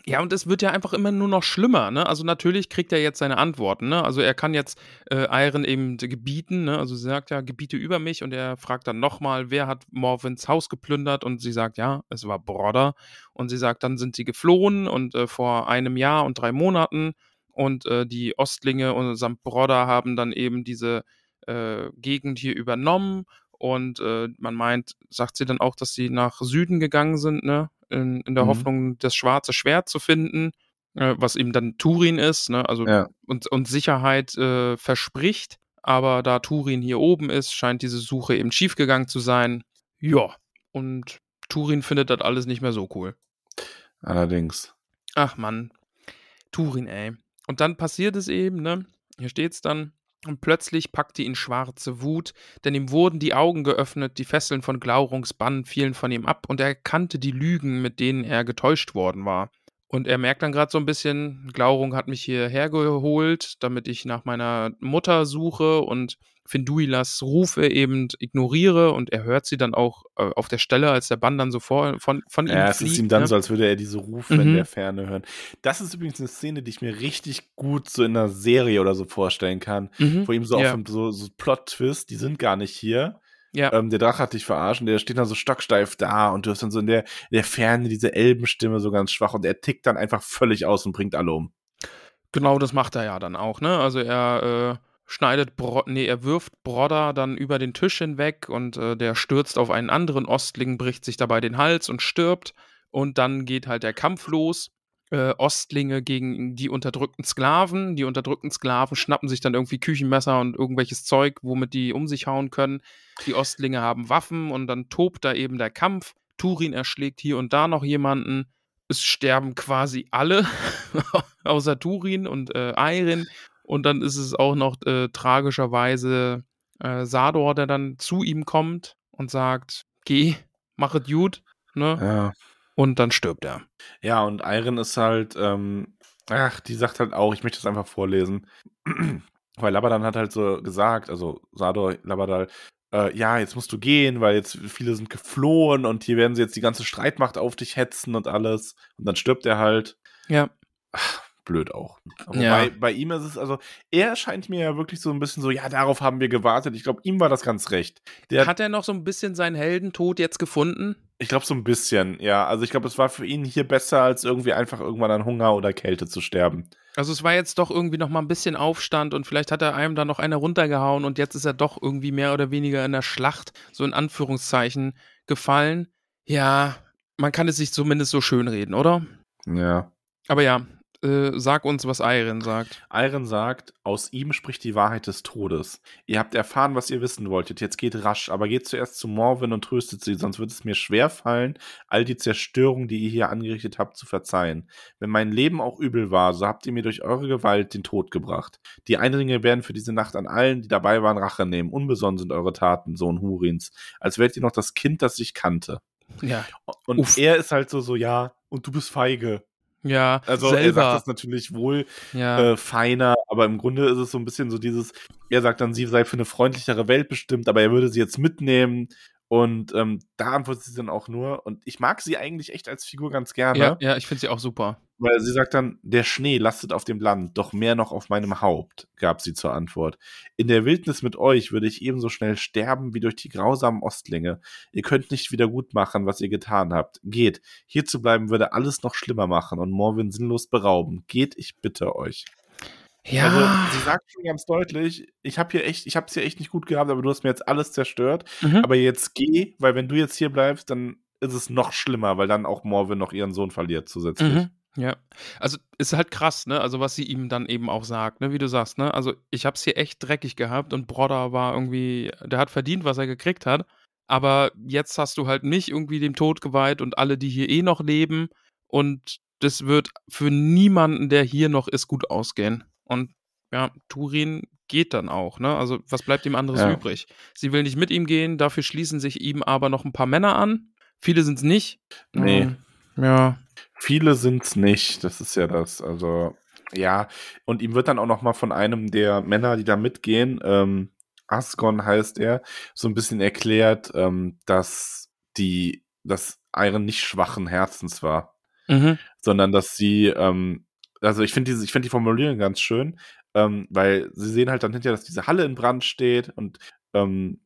Ja, und es wird ja einfach immer nur noch schlimmer, ne? Also natürlich kriegt er jetzt seine Antworten, ne? Also er kann jetzt äh, Iron eben gebieten, ne? Also sie sagt ja, gebiete über mich und er fragt dann nochmal, wer hat Morvins Haus geplündert und sie sagt, ja, es war Brodder und sie sagt, dann sind sie geflohen und äh, vor einem Jahr und drei Monaten und äh, die Ostlinge und samt Brodder haben dann eben diese äh, Gegend hier übernommen und äh, man meint, sagt sie dann auch, dass sie nach Süden gegangen sind, ne? In, in der Mhm. Hoffnung, das schwarze Schwert zu finden, äh, was eben dann Turin ist, ne? Also Ja. und, und Sicherheit äh, verspricht. Aber da Turin hier oben ist, scheint diese Suche eben schiefgegangen zu sein. Ja. Und Turin findet das alles nicht mehr so cool. Allerdings. Ach Mann. Turin, ey. Und dann passiert es eben, ne? Hier steht's dann. Und plötzlich packte ihn schwarze Wut, denn ihm wurden die Augen geöffnet, die Fesseln von Glaurungs Bann fielen von ihm ab und er erkannte die Lügen, mit denen er getäuscht worden war. Und er merkt dann gerade so ein bisschen, Glaurung hat mich hierher geholt, damit ich nach meiner Mutter suche und Finduilas Rufe eben ignoriere und er hört sie dann auch äh, auf der Stelle, als der Bann dann so vor, von, von ihm Ja, es fliegt. ist ihm dann ne? so, als würde er diese Rufe in Mhm. der Ferne hören. Das ist übrigens eine Szene, die ich mir richtig gut so in einer Serie oder so vorstellen kann. Mhm. Wo ihm so ja. auf so, so Plot-Twist, die sind gar nicht hier. Ja. Ähm, der Drache hat dich verarscht und der steht dann so stocksteif da und du hast dann so in der, in der Ferne diese Elbenstimme so ganz schwach und er tickt dann einfach völlig aus und bringt alle um. Genau, das macht er ja dann auch, ne? Also er äh, schneidet, Bro nee, er wirft Brodder dann über den Tisch hinweg und äh, der stürzt auf einen anderen Ostling, bricht sich dabei den Hals und stirbt. Und dann geht halt der Kampf los. Äh, Ostlinge gegen die unterdrückten Sklaven. Die unterdrückten Sklaven schnappen sich dann irgendwie Küchenmesser und irgendwelches Zeug, womit die um sich hauen können. Die Ostlinge haben Waffen und dann tobt da eben der Kampf. Turin erschlägt hier und da noch jemanden. Es sterben quasi alle, [LAUGHS] außer Turin und äh, Eirin. Und dann ist es auch noch äh, tragischerweise äh, Sador, der dann zu ihm kommt und sagt: Geh, mach es gut. Ne? Ja. Und dann stirbt er. Ja, und Iron ist halt, ähm, ach, die sagt halt auch, ich möchte das einfach vorlesen. [CLEARS THROAT] weil Labadan hat halt so gesagt, also Sador, Labadal, äh, ja, jetzt musst du gehen, weil jetzt viele sind geflohen und hier werden sie jetzt die ganze Streitmacht auf dich hetzen und alles. Und dann stirbt er halt. Ja. blöd auch. Wobei Ja. bei ihm ist es, also, er scheint mir ja wirklich so ein bisschen so, ja, darauf haben wir gewartet. Ich glaube, ihm war das ganz recht. Der, Hat er noch so ein bisschen seinen Heldentod jetzt gefunden? Ich glaube, so ein bisschen, ja. Also ich glaube, es war für ihn hier besser, als irgendwie einfach irgendwann an Hunger oder Kälte zu sterben. Also es war jetzt doch irgendwie noch mal ein bisschen Aufstand und vielleicht hat er einem da noch eine runtergehauen und jetzt ist er doch irgendwie mehr oder weniger in der Schlacht, so in Anführungszeichen, gefallen. Ja, man kann es sich zumindest so schönreden, oder? Ja. Aber ja, äh, sag uns, was Iron sagt. Iron sagt, aus ihm spricht die Wahrheit des Todes. Ihr habt erfahren, was ihr wissen wolltet. Jetzt geht rasch, aber geht zuerst zu Morwen und tröstet sie, sonst wird es mir schwer fallen, all die Zerstörung, die ihr hier angerichtet habt, zu verzeihen. Wenn mein Leben auch übel war, so habt ihr mir durch eure Gewalt den Tod gebracht. Die Eindringe werden für diese Nacht an allen, die dabei waren, Rache nehmen. Unbesonnen sind eure Taten, Sohn Hurins, als wärt ihr noch das Kind, das ich kannte. Ja. Und Uff. er ist halt so, so, ja, und du bist feige. Ja, Also er selber. sagt das natürlich wohl ja. äh, feiner, aber im Grunde ist es so ein bisschen so dieses, er sagt dann, sie sei für eine freundlichere Welt bestimmt, aber er würde sie jetzt mitnehmen und ähm, da antwortet sie dann auch nur und ich mag sie eigentlich echt als Figur ganz gerne, ja, ja, ich finde sie auch super. weil sie sagt dann, der Schnee lastet auf dem Land, doch mehr noch auf meinem Haupt, gab sie zur Antwort. In der Wildnis mit euch würde ich ebenso schnell sterben wie durch die grausamen Ostlinge. Ihr könnt nicht wieder gut machen, was ihr getan habt. Geht. Hier zu bleiben würde alles noch schlimmer machen und Morwin sinnlos berauben. Geht, ich bitte euch. Ja, Also, sie sagt schon ganz deutlich, ich habe hier echt, ich habe es hier echt nicht gut gehabt, aber du hast mir jetzt alles zerstört. mhm. Aber jetzt geh, weil wenn du jetzt hier bleibst, dann ist es noch schlimmer, weil dann auch Morwin noch ihren Sohn verliert zusätzlich. Mhm. Ja, also ist halt krass, ne? Also was sie ihm dann eben auch sagt, ne? Wie du sagst, ne? Also ich hab's hier echt dreckig gehabt und Brodder war irgendwie, der hat verdient, was er gekriegt hat. Aber jetzt hast du halt nicht irgendwie dem Tod geweiht und alle, die hier eh noch leben. Und das wird für niemanden, der hier noch ist, gut ausgehen. Und ja, Turin geht dann auch, ne? Also was bleibt ihm anderes Ja. übrig? Sie will nicht mit ihm gehen, dafür schließen sich ihm aber noch ein paar Männer an. Viele sind's nicht. Nee. Ähm, Ja. Viele sind's nicht, das ist ja das. Also, ja. Und ihm wird dann auch noch mal von einem der Männer, die da mitgehen, ähm, Asgon heißt er, so ein bisschen erklärt, ähm, dass die, dass Iron nicht schwachen Herzens war. Mhm. sondern dass sie, ähm, also ich finde finde die Formulierung ganz schön, ähm, weil sie sehen halt dann hinterher, dass diese Halle in Brand steht und ähm,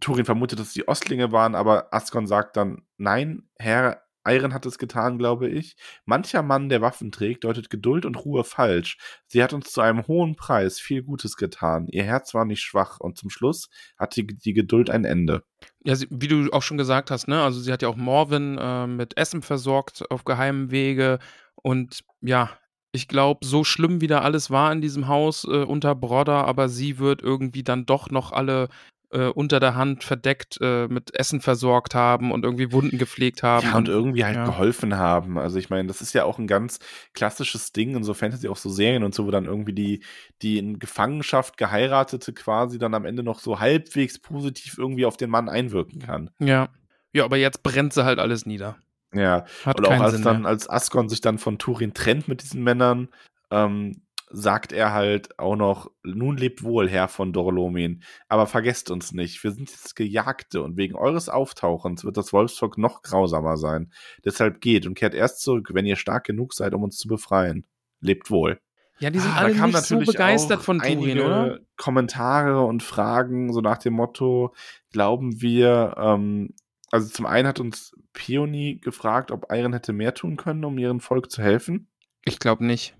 Turin vermutet, dass es die Ostlinge waren, aber Asgon sagt dann, nein, Herr Iron hat es getan, glaube ich. Mancher Mann, der Waffen trägt, deutet Geduld und Ruhe falsch. Sie hat uns zu einem hohen Preis viel Gutes getan. Ihr Herz war nicht schwach und zum Schluss hat die, die Geduld ein Ende. Ja, sie, wie du auch schon gesagt hast, ne? Also sie hat ja auch Morwin äh, mit Essen versorgt auf geheimem Wege. Und ja, ich glaube, so schlimm wie da alles war in diesem Haus äh, unter Brodder, aber sie wird irgendwie dann doch noch alle äh, unter der Hand verdeckt äh, mit Essen versorgt haben und irgendwie Wunden gepflegt haben. Ja, und irgendwie halt ja. geholfen haben. Also ich meine, das ist ja auch ein ganz klassisches Ding in so Fantasy, auch so Serien und so, wo dann irgendwie die, die in Gefangenschaft geheiratete quasi dann am Ende noch so halbwegs positiv irgendwie auf den Mann einwirken kann. ja. Ja, aber jetzt brennt sie halt alles nieder. Ja, Hat und auch als Sinn dann, mehr. als Asgon sich dann von Turin trennt mit diesen Männern, ähm, sagt er halt auch noch, nun lebt wohl, Herr von Dorlomin, aber vergesst uns nicht, wir sind jetzt Gejagte und wegen eures Auftauchens wird das Wolfsvolk noch grausamer sein. Deshalb geht und kehrt erst zurück, wenn ihr stark genug seid, um uns zu befreien. Lebt wohl. Ja, die sind Ah, alle kamen nicht so begeistert auch von Turin, einige oder? Kommentare und Fragen, so nach dem Motto, glauben wir, ähm, also zum einen hat uns Peony gefragt, ob Iron hätte mehr tun können, um ihrem Volk zu helfen. Ich glaube nicht.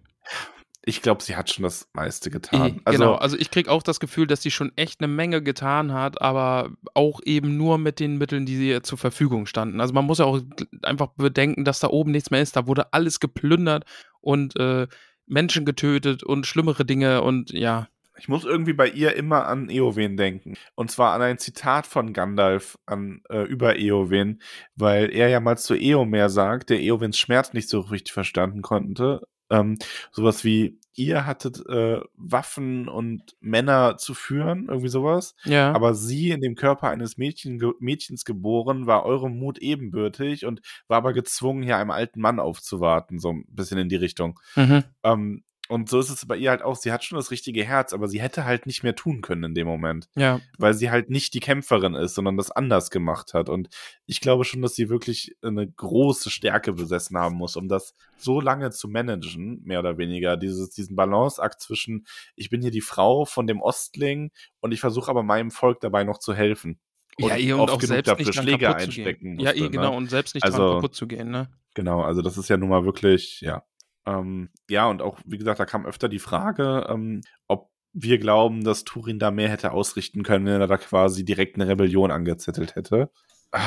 Ich glaube, sie hat schon das meiste getan. Also, genau, also ich krieg auch das Gefühl, dass sie schon echt eine Menge getan hat, aber auch eben nur mit den Mitteln, die ihr zur Verfügung standen. Also man muss ja auch einfach bedenken, dass da oben nichts mehr ist. Da wurde alles geplündert und äh, Menschen getötet und schlimmere Dinge und ja. Ich muss irgendwie bei ihr immer an Eowen denken. Und zwar an ein Zitat von Gandalf an, äh, über Eowen, weil er ja mal zu Eomer sagt, der Eowens Schmerz nicht so richtig verstanden konnte. Ähm, sowas wie, ihr hattet äh, Waffen und Männer zu führen, irgendwie sowas. Ja. Aber sie in dem Körper eines Mädchen, ge Mädchens geboren, war eurem Mut ebenbürtig und war aber gezwungen, hier einem alten Mann aufzuwarten, so ein bisschen in die Richtung. mhm. Ähm, Und so ist es bei ihr halt auch. Sie hat schon das richtige Herz, aber sie hätte halt nicht mehr tun können in dem Moment. Ja. Weil sie halt nicht die Kämpferin ist, sondern das anders gemacht hat. Und ich glaube schon, dass sie wirklich eine große Stärke besessen haben muss, um das so lange zu managen, mehr oder weniger. Dieses, diesen Balanceakt zwischen, ich bin hier die Frau von dem Ostling und ich versuche aber meinem Volk dabei noch zu helfen. ja, eh, und auch selbst dafür nicht Schläge einstecken gehen. Ja, musste, genau, ne? und selbst nicht Also- dran kaputt zu gehen, ne? Genau, also das ist ja nun mal wirklich, ja. Ähm, ja, und auch, wie gesagt, da kam öfter die Frage, ähm, ob wir glauben, dass Turin da mehr hätte ausrichten können, wenn er da quasi direkt eine Rebellion angezettelt hätte. Ah,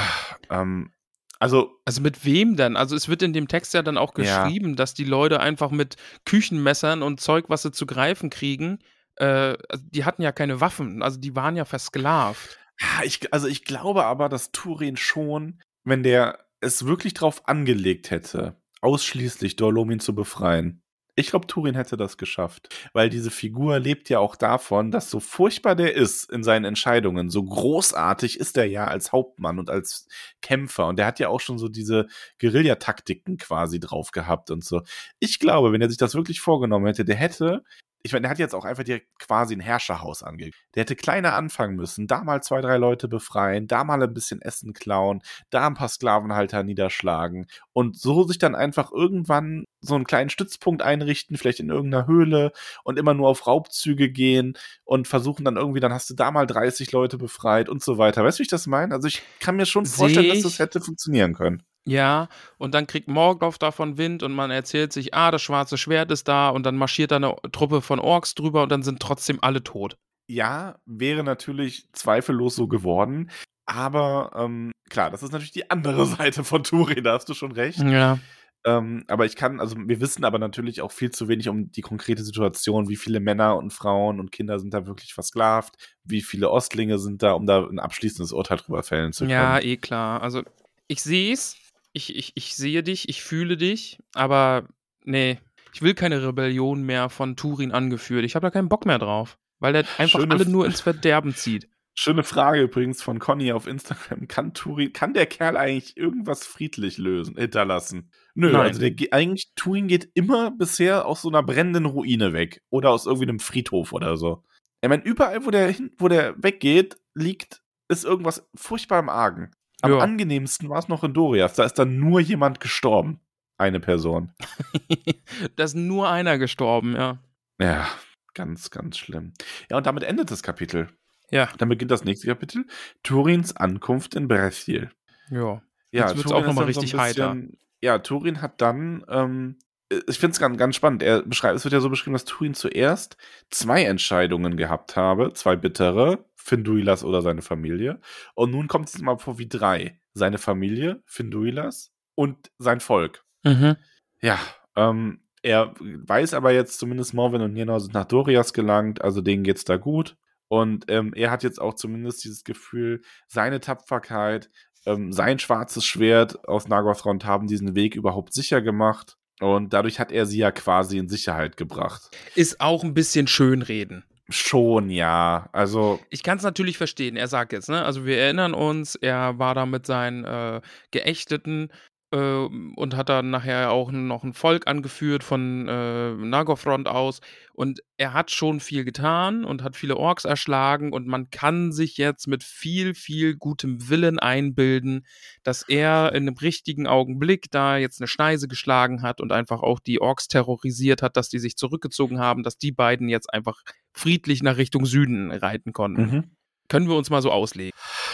ähm, also, Also mit wem denn? Also es wird in dem Text ja dann auch Ja. geschrieben, dass die Leute einfach mit Küchenmessern und Zeug, was sie zu greifen kriegen, äh, also die hatten ja keine Waffen, also die waren ja versklavt. ah, ich, also ich glaube aber, dass Turin schon, wenn der es wirklich drauf angelegt hätte, ausschließlich Dorlomin zu befreien. Ich glaube, Turin hätte das geschafft, weil diese Figur lebt ja auch davon, dass so furchtbar der ist in seinen Entscheidungen, so großartig ist er ja als Hauptmann und als Kämpfer und der hat ja auch schon so diese Guerillataktiken quasi drauf gehabt und so. Ich glaube, wenn er sich das wirklich vorgenommen hätte, der hätte ich meine, der hat jetzt auch einfach direkt quasi ein Herrscherhaus angelegt. Der hätte kleiner anfangen müssen, da mal zwei, drei Leute befreien, da mal ein bisschen Essen klauen, da ein paar Sklavenhalter niederschlagen und so sich dann einfach irgendwann so einen kleinen Stützpunkt einrichten, vielleicht in irgendeiner Höhle und immer nur auf Raubzüge gehen und versuchen dann irgendwie, dann hast du da mal 30 Leute befreit und so weiter. Weißt du, wie ich das meine? Also ich kann mir schon vorstellen, dass das hätte funktionieren können. Ja, und dann kriegt Morgoth davon Wind und man erzählt sich, ah, das schwarze Schwert ist da und dann marschiert da eine Truppe von Orks drüber und dann sind trotzdem alle tot. ja, wäre natürlich zweifellos so geworden. Aber ähm, klar, das ist natürlich die andere [LAUGHS] Seite von Turin, da hast du schon recht. Ja. Ähm, aber ich kann, also wir wissen aber natürlich auch viel zu wenig um die konkrete Situation, wie viele Männer und Frauen und Kinder sind da wirklich versklavt, wie viele Ostlinge sind da, um da ein abschließendes Urteil drüber fällen zu können. Ja, eh klar. Also ich sehe es, ich, ich, ich sehe dich, ich fühle dich, aber nee, ich will keine Rebellion mehr von Turin angeführt. Ich habe da keinen Bock mehr drauf, weil er einfach Schöne alle nur ins Verderben zieht. [LAUGHS] Schöne Frage übrigens von Conny auf Instagram. Kann Turin, kann der Kerl eigentlich irgendwas friedlich lösen, hinterlassen? Nö, Nein. also der, ge- eigentlich, Turin geht immer bisher aus so einer brennenden Ruine weg. Oder aus irgendwie einem Friedhof oder so. Ich meine, überall, wo der, hin, wo der weggeht, liegt, ist irgendwas furchtbar im Argen. Am Ja. angenehmsten war es noch in Dorias. Da ist dann nur jemand gestorben. Eine Person. [LAUGHS] da ist nur einer gestorben, ja. Ja, ganz, ganz schlimm. Ja, und damit endet das Kapitel. Ja, Dann beginnt das nächste Kapitel. Turins Ankunft in Bressil. ja. Ja, Jetzt wird's Turin auch noch ist mal dann so richtig heiter. bisschen- Ja, Turin hat dann, ähm, ich finde es ganz, ganz spannend. Er beschreibt, es wird ja so beschrieben, dass Turin zuerst zwei Entscheidungen gehabt habe, zwei bittere, Finduilas oder seine Familie. Und nun kommt es mal vor wie drei. Seine Familie, Finduilas und sein Volk. Mhm. Ja, ähm, er weiß aber jetzt zumindest Morwen und Nienau sind nach Dorias gelangt, also denen geht's da gut. Und ähm, er hat jetzt auch zumindest dieses Gefühl, seine Tapferkeit, ähm, sein schwarzes Schwert aus Nagothrond haben diesen Weg überhaupt sicher gemacht. Und dadurch hat er sie ja quasi in Sicherheit gebracht. Ist auch ein bisschen Schönreden. Schon, ja. Also, Ich kann es natürlich verstehen. Er sagt jetzt, ne? Also wir erinnern uns, er war da mit seinen äh, Geächteten und hat dann nachher auch noch ein Volk angeführt von äh, Nagothrond aus. Und er hat schon viel getan und hat viele Orks erschlagen. Und man kann sich jetzt mit viel, viel gutem Willen einbilden, dass er in einem richtigen Augenblick da jetzt eine Schneise geschlagen hat und einfach auch die Orks terrorisiert hat, dass die sich zurückgezogen haben, dass die beiden jetzt einfach friedlich nach Richtung Süden reiten konnten. mhm. Können wir uns mal so auslegen.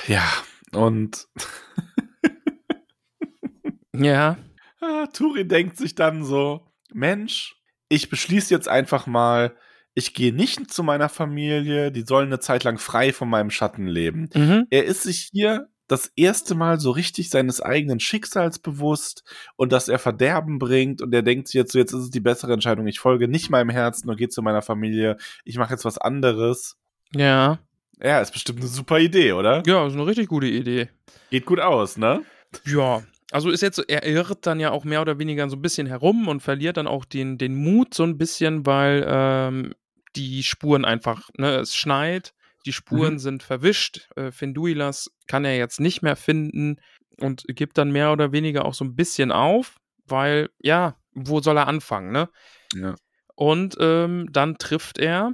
ja. Und Ja. Ah, Turin denkt sich dann so, Mensch, ich beschließe jetzt einfach mal, ich gehe nicht zu meiner Familie, die sollen eine Zeit lang frei von meinem Schatten leben. Mhm. Er ist sich hier das erste Mal so richtig seines eigenen Schicksals bewusst und dass er Verderben bringt und er denkt sich jetzt so, jetzt ist es die bessere Entscheidung, ich folge nicht meinem Herzen und gehe zu meiner Familie, ich mache jetzt was anderes. Ja. Ja, ist bestimmt eine super Idee, oder? Ja, ist eine richtig gute Idee. Geht gut aus, ne? Ja. Also ist jetzt, so- er irrt dann ja auch mehr oder weniger so ein bisschen herum und verliert dann auch den, den Mut so ein bisschen, weil ähm, die Spuren einfach, ne, es schneit, die Spuren Mhm. sind verwischt. Äh, Finduilas kann er jetzt nicht mehr finden und gibt dann mehr oder weniger auch so ein bisschen auf, weil, ja, wo soll er anfangen, ne? Ja. Und ähm, dann trifft er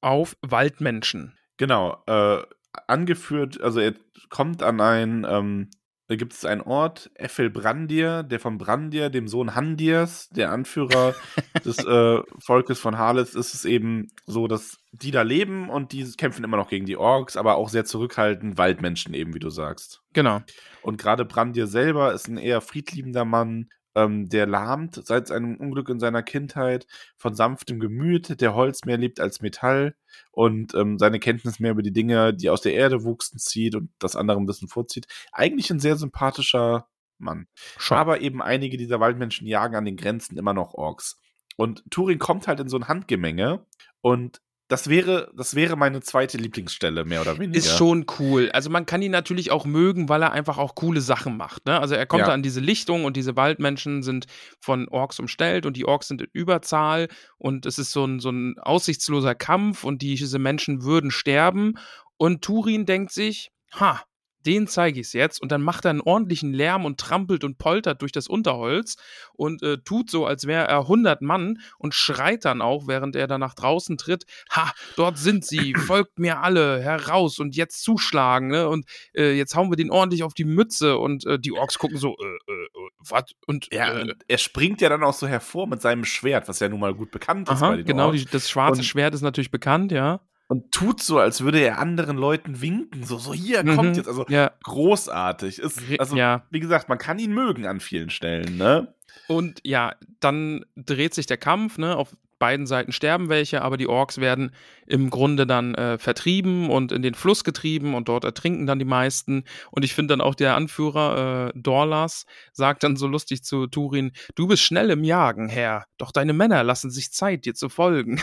auf Waldmenschen. Genau, äh, angeführt, also er kommt an ein, ähm, gibt es einen Ort, Effel Brandir, der von Brandir, dem Sohn Handirs, der Anführer [LAUGHS] des äh, Volkes von Harles, ist es eben so, dass die da leben und die kämpfen immer noch gegen die Orks, aber auch sehr zurückhaltend, Waldmenschen eben, wie du sagst. Genau. Und gerade Brandir selber ist ein eher friedliebender Mann, ähm, der lahmt seit seinem Unglück in seiner Kindheit, von sanftem Gemüt, der Holz mehr liebt als Metall und ähm, seine Kenntnis mehr über die Dinge, die aus der Erde wuchsen, zieht und das andere ein bisschen vorzieht. Eigentlich ein sehr sympathischer Mann. Schon. Aber eben einige dieser Waldmenschen jagen an den Grenzen immer noch Orks. Und Turing kommt halt in so ein Handgemenge und das wäre, das wäre meine zweite Lieblingsstelle, mehr oder weniger. Ist schon cool. Also man kann ihn natürlich auch mögen, weil er einfach auch coole Sachen macht. Ne? Also er kommt Ja. da an diese Lichtung und diese Waldmenschen sind von Orks umstellt und die Orks sind in Überzahl und es ist so ein, so ein aussichtsloser Kampf und diese Menschen würden sterben. Und Turin denkt sich, ha, den zeige ich es jetzt. Und dann macht er einen ordentlichen Lärm und trampelt und poltert durch das Unterholz und äh, tut so, als wäre er 100 Mann und schreit dann auch, während er da nach draußen tritt, ha, dort sind sie, [CLEARS THROAT] folgt mir alle heraus und jetzt zuschlagen, ne? Und äh, jetzt hauen wir den ordentlich auf die Mütze und äh, die Orks gucken so, äh, äh, äh, was? Und Ja, er springt ja dann auch so hervor mit seinem Schwert, was ja nun mal gut bekannt ist aha, bei den genau, Orks. die, das schwarze Und- Schwert ist natürlich bekannt, ja. Und tut so, als würde er anderen Leuten winken. So, so hier Mhm, kommt jetzt. Also ja, großartig. Ist, also, ja. wie gesagt, man kann ihn mögen an vielen Stellen, ne? Und ja, dann dreht sich der Kampf, ne? Auf beiden Seiten sterben welche, aber die Orks werden im Grunde dann äh, vertrieben und in den Fluss getrieben und dort ertrinken dann die meisten. Und ich finde dann auch der Anführer, äh, Dorlas, sagt dann so lustig zu Turin, du bist schnell im Jagen, Herr, doch deine Männer lassen sich Zeit, dir zu folgen.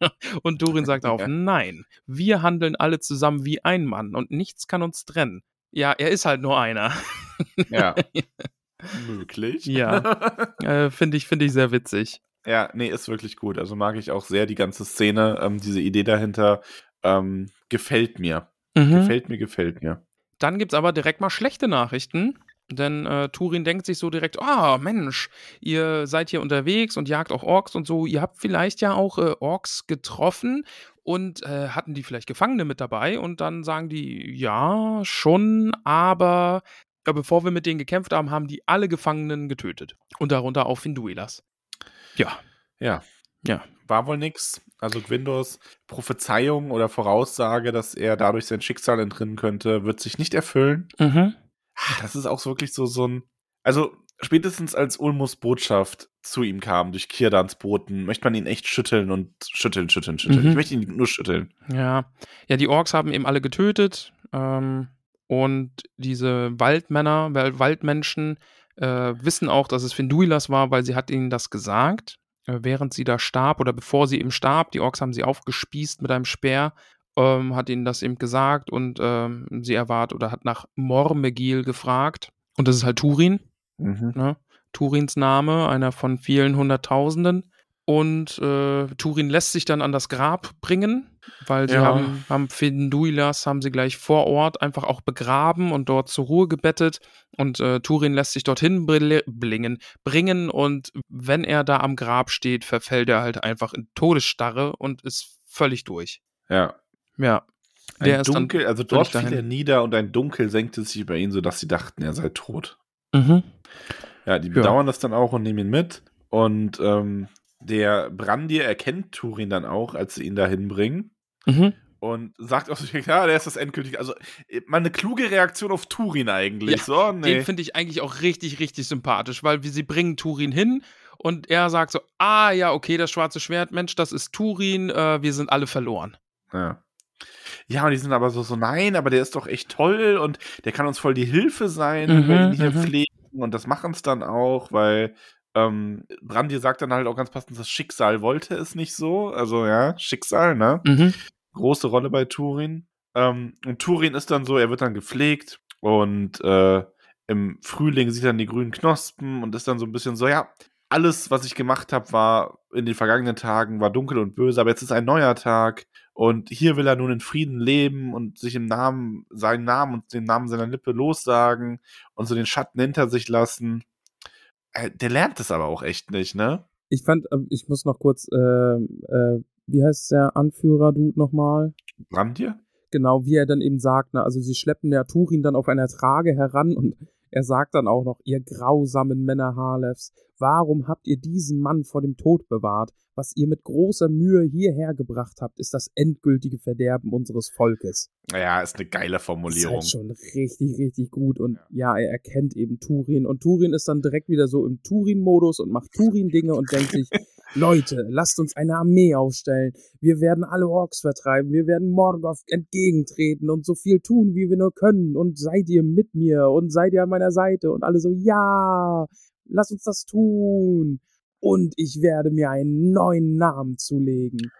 [LAUGHS] und Turin sagt [LAUGHS] Ja. nein, wir handeln alle zusammen wie ein Mann und nichts kann uns trennen. Ja, er ist halt nur einer. Ja. [LAUGHS] Möglich. Ja. Äh, finde ich, finde ich sehr witzig. Ja, nee, ist wirklich gut. Also mag ich auch sehr die ganze Szene. Ähm, diese Idee dahinter ähm, gefällt mir. Mhm. Gefällt mir, gefällt mir. Dann gibt es aber direkt mal schlechte Nachrichten. Denn äh, Turin denkt sich so direkt, ah Mensch, ihr seid hier unterwegs und jagt auch Orks und so. Ihr habt vielleicht ja auch äh, Orks getroffen und äh, hatten die vielleicht Gefangene mit dabei. Und dann sagen die, ja, schon, aber ja, bevor wir mit denen gekämpft haben, haben die alle Gefangenen getötet. Und darunter auch Finduelas. Ja. Ja. Ja. War wohl nix. Also Gwindos Prophezeiung oder Voraussage, dass er dadurch sein Schicksal entrinnen könnte, wird sich nicht erfüllen. Mhm. Ah, Das ist auch wirklich so, so ein. Also, spätestens als Ulmus Botschaft zu ihm kam, durch Kirdans Boten, möchte man ihn echt schütteln und schütteln, schütteln, schütteln. Mhm. Ich möchte ihn nur schütteln. Ja, ja, die Orks haben eben alle getötet ähm, und diese Waldmänner, Wal- Waldmenschen äh, wissen auch, dass es Finduilas war, weil sie hat ihnen das gesagt, äh, während sie da starb oder bevor sie eben starb. Die Orks haben sie aufgespießt mit einem Speer, ähm, hat ihnen das eben gesagt und ähm, sie erwartet oder hat nach Mormegil gefragt und das ist halt Turin Mhm. ne? Turins Name, einer von vielen Hunderttausenden. Und äh, Turin lässt sich dann an das Grab bringen, weil sie Ja. haben, haben Finduilas, haben sie gleich vor Ort einfach auch begraben und dort zur Ruhe gebettet. Und äh, Turin lässt sich dorthin blingen, bringen. Und wenn er da am Grab steht, verfällt er halt einfach in Todesstarre und ist völlig durch. Ja. Ja. Ein Der ist dann Dunkel, also dort fiel er nieder und ein Dunkel senkte sich über ihn, sodass sie dachten, er sei tot. Mhm. Ja, die bedauern das dann auch und nehmen ihn mit. Und ähm, der Brandir erkennt Turin dann auch, als sie ihn da hinbringen. Mhm. Und sagt auch so, [LAUGHS] ja, der ist das endgültig. Also, äh, mal eine kluge Reaktion auf Turin eigentlich. Ja, so, nee. Den finde ich eigentlich auch richtig, richtig sympathisch, weil sie bringen Turin hin und er sagt so, ah ja, okay, das schwarze Schwert, Mensch, das ist Turin, äh, wir sind alle verloren. Ja. Ja, und die sind aber so, so, nein, aber der ist doch echt toll und der kann uns voll die Hilfe sein, wenn wir Mhm, ihn hier mhm. pflegen. Und das machen es dann auch, weil ähm, Brandir sagt dann halt auch ganz passend, das Schicksal wollte es nicht so. Also ja, Schicksal, ne? Mhm. Große Rolle bei Turin. Ähm, und Turin ist dann so, er wird dann gepflegt und äh, im Frühling sieht er dann die grünen Knospen und ist dann so ein bisschen so, ja, alles, was ich gemacht habe, war in den vergangenen Tagen, war dunkel und böse, aber jetzt ist ein neuer Tag und hier will er nun in Frieden leben und sich im Namen, seinen Namen und den Namen seiner Lippe lossagen und so den Schatten hinter sich lassen. Äh, der lernt es aber auch echt nicht, ne? Ich fand, äh, ich muss noch kurz, äh, äh, wie heißt der Anführer-Dude nochmal? Brandir? Genau, wie er dann eben sagt, ne, also sie schleppen der Turin dann auf einer Trage heran und er sagt dann auch noch, ihr grausamen Männer Halefs, warum habt ihr diesen Mann vor dem Tod bewahrt? Was ihr mit großer Mühe hierher gebracht habt, ist das endgültige Verderben unseres Volkes. Ja, ist eine geile Formulierung. Das ist halt schon richtig, richtig gut. Und ja. ja, er erkennt eben Turin. Und Turin ist dann direkt wieder so im Turin-Modus und macht Turin-Dinge und denkt sich, [LAUGHS] Leute, lasst uns eine Armee aufstellen. Wir werden alle Orks vertreiben. Wir werden Morgoth entgegentreten und so viel tun, wie wir nur können. Und seid ihr mit mir und seid ihr an meiner Seite. Und alle so, ja, lass uns das tun. Und ich werde mir einen neuen Namen zulegen.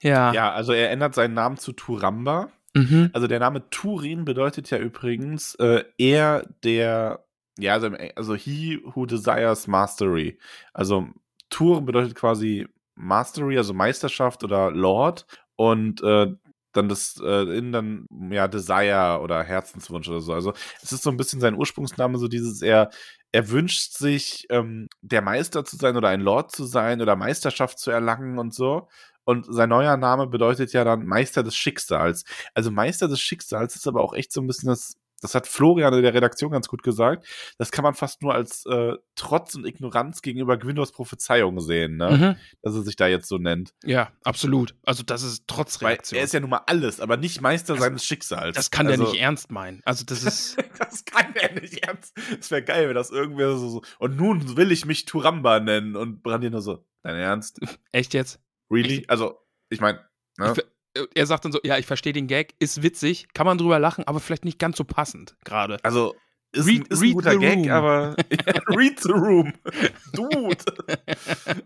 Ja. Ja, also er ändert seinen Namen zu Turamba. Mhm. Also der Name Turin bedeutet ja übrigens äh, er, der, ja, also, also he who desires mastery. Also Tur bedeutet quasi Mastery, also Meisterschaft oder Lord. Und äh, dann das äh, in dann ja Desire oder Herzenswunsch oder so. Also es ist so ein bisschen sein Ursprungsname, so dieses er er wünscht sich ähm, der Meister zu sein oder ein Lord zu sein oder Meisterschaft zu erlangen und so. Und sein neuer Name bedeutet ja dann Meister des Schicksals. Also Meister des Schicksals ist aber auch echt so ein bisschen das das hat Florian in der Redaktion ganz gut gesagt, das kann man fast nur als äh, Trotz und Ignoranz gegenüber Gwyndos Prophezeiung sehen, ne? Mhm. dass er sich da jetzt so nennt. Ja, absolut. Also das ist Trotzreaktion. Weil er ist ja nun mal alles, aber nicht Meister das, seines Schicksals. Das kann also, der nicht ernst meinen. Also das ist... [LAUGHS] das kann er nicht ernst. Das wäre geil, wenn das irgendwer so, so... Und nun will ich mich Turamba nennen und Brandir nur so, dein Ernst? [LAUGHS] Echt jetzt? Really? Echt? Also, ich meine... Ne? Äh, er sagt dann so, ja, ich verstehe den Gag, ist witzig, kann man drüber lachen, aber vielleicht nicht ganz so passend gerade. Also ist, read, ein, ist ein guter Gag, room. aber [LAUGHS] [LAUGHS] read the room. [LAUGHS] Dude.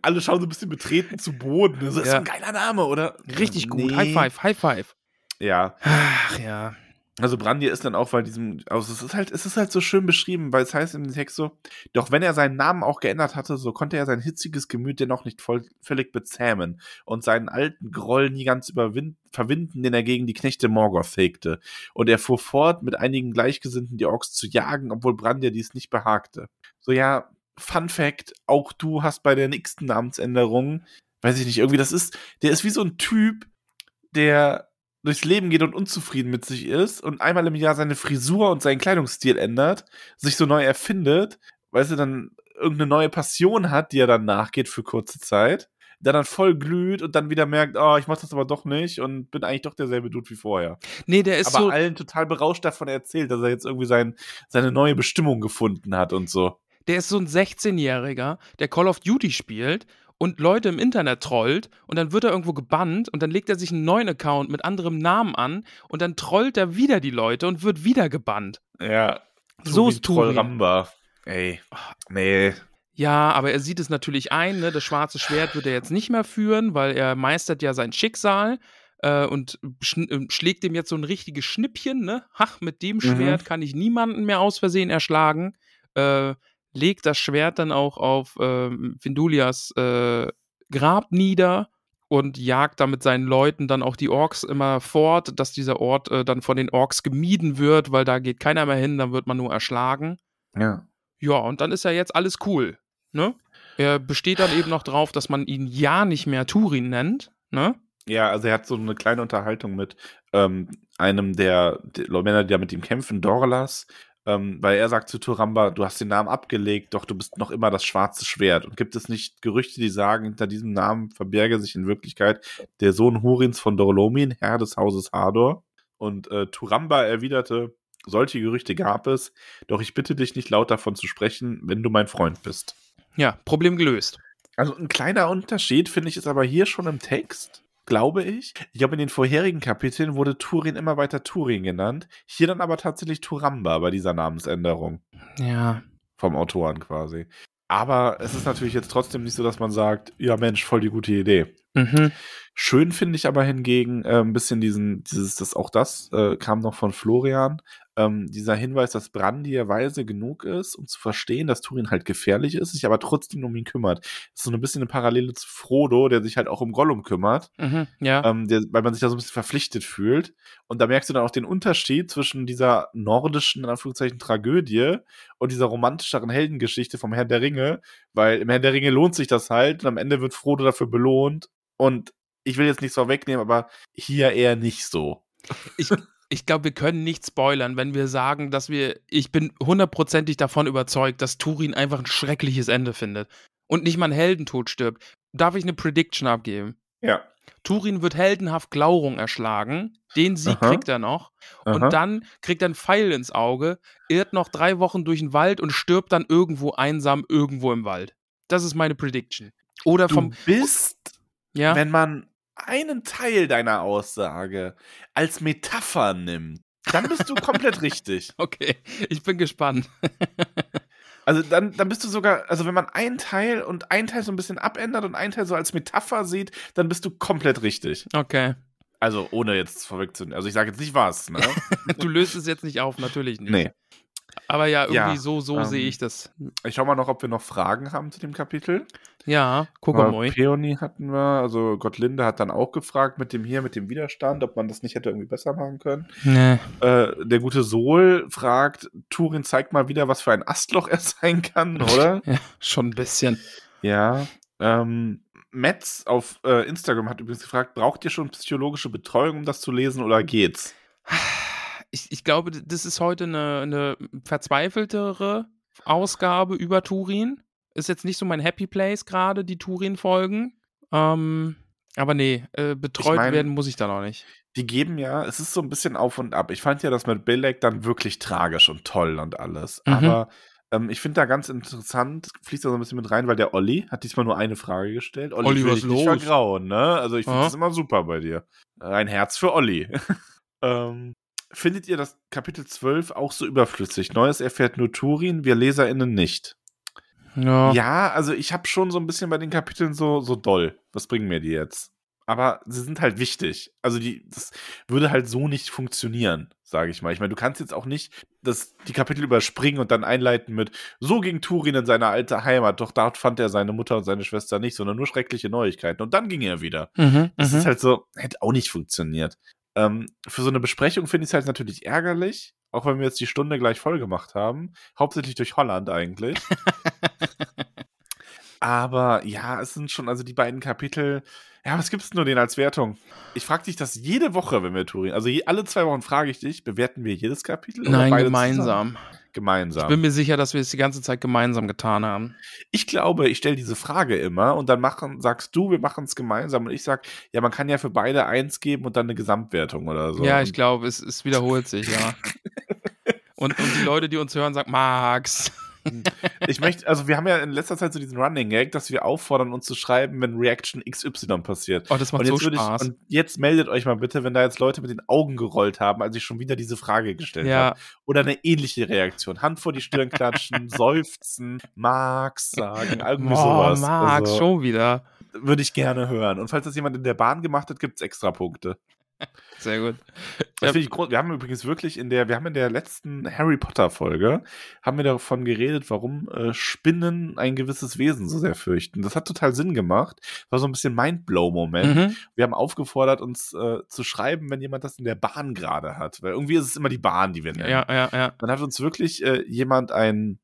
Alle schauen so ein bisschen betreten zu Boden. Das ist ja. ein geiler Name, oder? Richtig gut. High five, high five. Ja. Ach ja. Also Brandir ist dann auch bei diesem, also es ist halt, es ist halt so schön beschrieben, weil es heißt dem Text so, doch wenn er seinen Namen auch geändert hatte, so konnte er sein hitziges Gemüt dennoch nicht voll, völlig bezähmen und seinen alten Groll nie ganz verwinden, den er gegen die Knechte Morgoth hegte. Und er fuhr fort, mit einigen Gleichgesinnten die Orks zu jagen, obwohl Brandir dies nicht behagte. So ja, Fun Fact, auch du hast bei der nächsten Namensänderung, weiß ich nicht, irgendwie das ist, der ist wie so ein Typ, der durchs Leben geht und unzufrieden mit sich ist und einmal im Jahr seine Frisur und seinen Kleidungsstil ändert, sich so neu erfindet, weil er dann irgendeine neue Passion hat, die er dann nachgeht für kurze Zeit, der dann voll glüht und dann wieder merkt, oh, ich mach das aber doch nicht und bin eigentlich doch derselbe Dude wie vorher. Nee, der ist aber so allen total berauscht davon erzählt, dass er jetzt irgendwie sein, seine neue Bestimmung gefunden hat und so. Der ist so ein 16-Jähriger, der Call of Duty spielt und Leute im Internet trollt und dann wird er irgendwo gebannt und dann legt er sich einen neuen Account mit anderem Namen an und dann trollt er wieder die Leute und wird wieder gebannt. Ja. So ist Troll Ramba. Ey. Nee. Ja, aber er sieht es natürlich ein, ne? das schwarze Schwert wird er jetzt nicht mehr führen, weil er meistert ja sein Schicksal äh, und sch äh, schlägt ihm jetzt so ein richtiges Schnippchen, ne? Ach, mit dem mhm. Schwert mhm. kann ich niemanden mehr aus Versehen erschlagen. Äh, legt das Schwert dann auch auf äh, Vindulias äh, Grab nieder und jagt da mit seinen Leuten dann auch die Orks immer fort, dass dieser Ort äh, dann von den Orks gemieden wird, weil da geht keiner mehr hin, dann wird man nur erschlagen. Ja. Ja, und dann ist ja jetzt alles cool, ne? Er besteht dann eben noch drauf, dass man ihn ja nicht mehr Turin nennt, ne? Ja, also er hat so eine kleine Unterhaltung mit ähm, einem der, der Männer, die da mit ihm kämpfen, Dorlas, ähm, weil er sagt zu Turamba, du hast den Namen abgelegt, doch du bist noch immer das schwarze Schwert. Und gibt es nicht Gerüchte, die sagen, hinter diesem Namen verberge sich in Wirklichkeit der Sohn Hurins von Dorlomin, Herr des Hauses Hador? Und äh, Turamba erwiderte, solche Gerüchte gab es, doch ich bitte dich nicht laut davon zu sprechen, wenn du mein Freund bist. Ja, Problem gelöst. Also ein kleiner Unterschied finde ich ist aber hier schon im Text glaube ich. Ich glaube, in den vorherigen Kapiteln wurde Turin immer weiter Turin genannt. Hier dann aber tatsächlich Turamba bei dieser Namensänderung. Ja. Vom Autoren quasi. Aber es ist natürlich jetzt trotzdem nicht so, dass man sagt, ja Mensch, voll die gute Idee. Mhm. Schön finde ich aber hingegen äh, ein bisschen diesen, dieses, das auch das äh, kam noch von Florian, ähm, dieser Hinweis, dass Brandy ja weise genug ist, um zu verstehen, dass Turin halt gefährlich ist, sich aber trotzdem um ihn kümmert. Das ist so ein bisschen eine Parallele zu Frodo, der sich halt auch um Gollum kümmert, Mhm, ja. ähm, der, weil man sich da so ein bisschen verpflichtet fühlt. Und da merkst du dann auch den Unterschied zwischen dieser nordischen, in Anführungszeichen, Tragödie und dieser romantischeren Heldengeschichte vom Herrn der Ringe, weil im Herrn der Ringe lohnt sich das halt und am Ende wird Frodo dafür belohnt. Und ich will jetzt nichts vorwegnehmen, aber hier eher nicht so. Ich, ich glaube, wir können nicht spoilern, wenn wir sagen, dass wir, ich bin hundertprozentig davon überzeugt, dass Turin einfach ein schreckliches Ende findet und nicht mal ein Heldentod stirbt. Darf ich eine Prediction abgeben? Ja. Turin wird heldenhaft Glaurung erschlagen. Den Sieg Aha. kriegt er noch. Aha. Und dann kriegt er einen Pfeil ins Auge, irrt noch drei Wochen durch den Wald und stirbt dann irgendwo einsam irgendwo im Wald. Das ist meine Prediction. Oder du vom. bist, Ja. wenn man einen Teil deiner Aussage als Metapher nimmt, dann bist du komplett [LAUGHS] richtig. Okay, ich bin gespannt. Also dann, dann bist du sogar, also wenn man einen Teil und einen Teil so ein bisschen abändert und einen Teil so als Metapher sieht, dann bist du komplett richtig. Okay. Also ohne jetzt vorwegzunehmen. Also ich sage jetzt nicht was, ne? [LAUGHS] Du löst es jetzt nicht auf, natürlich nicht. nee. Aber ja, irgendwie Ja, so, so ähm, sehe ich das. Ich schau mal noch, ob wir noch Fragen haben zu dem Kapitel. Ja, guck Aber mal. Peony hatten wir, also Gottlinde hat dann auch gefragt mit dem hier, mit dem Widerstand, ob man das nicht hätte irgendwie besser machen können. Nee. Äh, der gute Sol fragt, Turin zeigt mal wieder, was für ein Astloch er [LAUGHS] sein kann, oder? [LAUGHS] Ja, schon ein bisschen. ja. Ähm, Metz auf äh, Instagram hat übrigens gefragt, braucht ihr schon psychologische Betreuung, um das zu lesen, oder geht's? [SIGHS] Ich, ich glaube, das ist heute eine, eine verzweifeltere Ausgabe über Turin. Ist jetzt nicht so mein Happy Place gerade, die Turin-Folgen. Ähm, aber nee, äh, betreut Ich mein- werden muss ich da noch nicht. Die geben ja, es ist so ein bisschen auf und ab. Ich fand ja das mit Bilek dann wirklich tragisch und toll und alles. Mhm. Aber ähm, ich finde da ganz interessant, fließt da so ein bisschen mit rein, weil der Olli hat diesmal nur eine Frage gestellt. Olli, Olli, was los? vergrauen, ne? Also ich finde das immer super bei dir. Ein Herz für Olli. [LAUGHS] ähm, findet ihr das Kapitel 12 auch so überflüssig? Neues erfährt nur Turin, wir LeserInnen nicht. Ja. Ja, also ich habe schon so ein bisschen bei den Kapiteln so, so doll. Was bringen mir die jetzt? Aber sie sind halt wichtig. Also die, das würde halt so nicht funktionieren, sage ich mal. Ich meine, du kannst jetzt auch nicht das, die Kapitel überspringen und dann einleiten mit, so ging Turin in seine alte Heimat, doch dort fand er seine Mutter und seine Schwester nicht, sondern nur schreckliche Neuigkeiten. Und dann ging er wieder. Mhm, Das mhm. ist halt so, hätte auch nicht funktioniert. Ähm, für so eine Besprechung finde ich es halt natürlich ärgerlich, auch wenn wir jetzt die Stunde gleich voll gemacht haben. Hauptsächlich durch Holland eigentlich. [LAUGHS] Aber ja, es sind schon, also die beiden Kapitel. Ja, was gibt's denn nur denen als Wertung? Ich frage dich das jede Woche, wenn wir Turin. Also je, alle zwei Wochen frage ich dich, bewerten wir jedes Kapitel? oder Nein, gemeinsam. zusammen? Gemeinsam. Ich bin mir sicher, dass wir es die ganze Zeit gemeinsam getan haben. Ich glaube, ich stelle diese Frage immer und dann machen, sagst du, wir machen es gemeinsam und ich sag, ja, man kann ja für beide eins geben und dann eine Gesamtwertung oder so. ja, ich glaube, es, es wiederholt sich, ja. [LAUGHS] Und, und die Leute, die uns hören, sagen, Max. [LAUGHS] ich möchte, also wir haben ja in letzter Zeit so diesen Running Gag, dass wir auffordern, uns zu schreiben, wenn Reaction XY passiert. Oh, das macht Und so jetzt, würde ich, Spaß. und jetzt meldet euch mal bitte, wenn da jetzt Leute mit den Augen gerollt haben, als ich schon wieder diese Frage gestellt Ja. habe. Oder eine ähnliche Reaktion. Hand vor die Stirn klatschen, [LAUGHS] seufzen, Max sagen, irgendwie Oh, sowas. Max, Also, schon wieder. Würde ich gerne hören. Und falls das jemand in der Bahn gemacht hat, gibt es extra Punkte. Sehr gut. Das ich. Wir haben übrigens wirklich in der, wir haben in der letzten Harry Potter Folge, haben wir davon geredet, warum äh, Spinnen ein gewisses Wesen so sehr fürchten. Das hat total Sinn gemacht. War so ein bisschen Mindblow-Moment. Mhm. Wir haben aufgefordert, uns äh, zu schreiben, wenn jemand das in der Bahn gerade hat. Weil irgendwie ist es immer die Bahn, die wir nennen. Ja, ja, ja. Dann hat uns wirklich äh, jemand ein,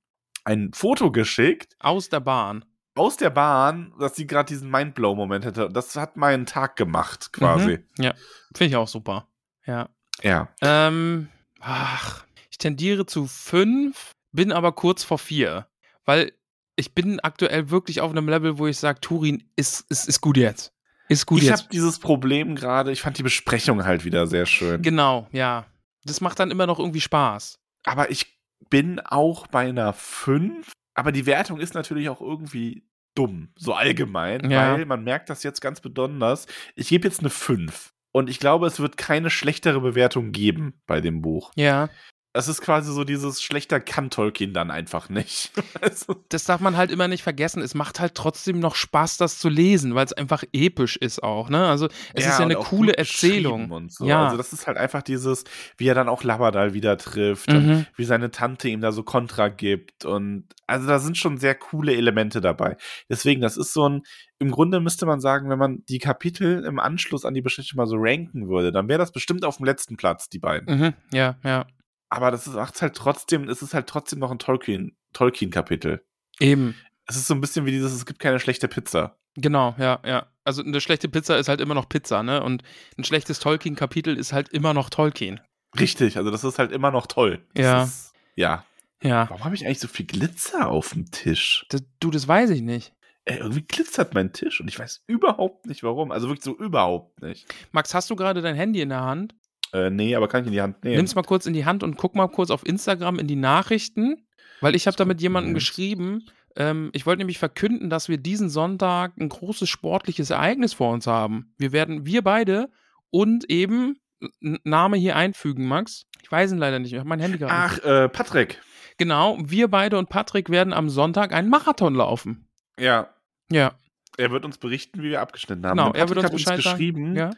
ein Foto geschickt Aus der Bahn. Aus der Bahn, dass sie gerade diesen Mindblow-Moment hätte. Das hat meinen Tag gemacht, quasi. Mhm. Ja, finde ich auch super. Ja. Ja. Ähm, ach, ich tendiere zu fünf, bin aber kurz vor vier. Weil ich bin aktuell wirklich auf einem Level, wo ich sage, Turin ist, ist, ist gut jetzt. Ist gut ich jetzt. habe dieses Problem gerade, ich fand die Besprechung halt wieder sehr schön. Genau, ja. Das macht dann immer noch irgendwie Spaß. aber ich bin auch bei einer 5. Aber die Wertung ist natürlich auch irgendwie dumm, so allgemein, Ja. weil man merkt das jetzt ganz besonders. Ich gebe jetzt eine 5. Und ich glaube, es wird keine schlechtere Bewertung geben bei dem Buch. Ja. Es ist quasi so dieses schlechter kann Tolkien dann einfach nicht. [LAUGHS] also, Das darf man halt immer nicht vergessen. Es macht halt trotzdem noch Spaß, das zu lesen, weil es einfach episch ist auch. Ne? Also es ist ja eine coole Erzählung. so. Ja. Also das ist halt einfach dieses, wie er dann auch Labadal wieder trifft Mhm. wie seine Tante ihm da so Kontra gibt. Und also da sind schon sehr coole Elemente dabei. Deswegen, das ist so ein, im Grunde müsste man sagen, wenn man die Kapitel im Anschluss an die Geschichte mal so ranken würde, dann wäre das bestimmt auf dem letzten Platz, die beiden. Mhm. Ja, ja. Aber das ist macht's halt trotzdem, es ist halt trotzdem noch ein Tolkien, Tolkien-Kapitel. Eben. Es ist so ein bisschen wie dieses, es gibt keine schlechte Pizza. Genau, ja, ja. Also eine schlechte Pizza ist halt immer noch Pizza, ne? Und ein schlechtes Tolkien-Kapitel ist halt immer noch Tolkien. Richtig, also das ist halt immer noch toll. Das Ja. Ist, ja. Ja. Warum habe ich eigentlich so viel Glitzer auf dem Tisch? Das, du, das weiß ich nicht. Ey, irgendwie glitzert mein Tisch und ich weiß überhaupt nicht warum. Also wirklich so überhaupt nicht. Max, hast du gerade dein Handy in der Hand? Äh, nee, aber kann ich in die Hand nehmen. Nimm's mal kurz in die Hand und guck mal kurz auf Instagram in die Nachrichten, weil ich habe da mit jemandem Moment. geschrieben. Ähm, ich wollte nämlich verkünden, dass wir diesen Sonntag ein großes sportliches Ereignis vor uns haben. Wir werden, wir beide und eben Name hier einfügen, Max. Ich weiß ihn leider nicht. Ich habe mein Handy gerade. Ach, äh, Patrick. Genau, wir beide und Patrick werden am Sonntag einen Marathon laufen. Ja. Ja, Er wird uns berichten, wie wir abgeschnitten haben. genau. Er wird uns Bescheid sagen. geschrieben, Ja.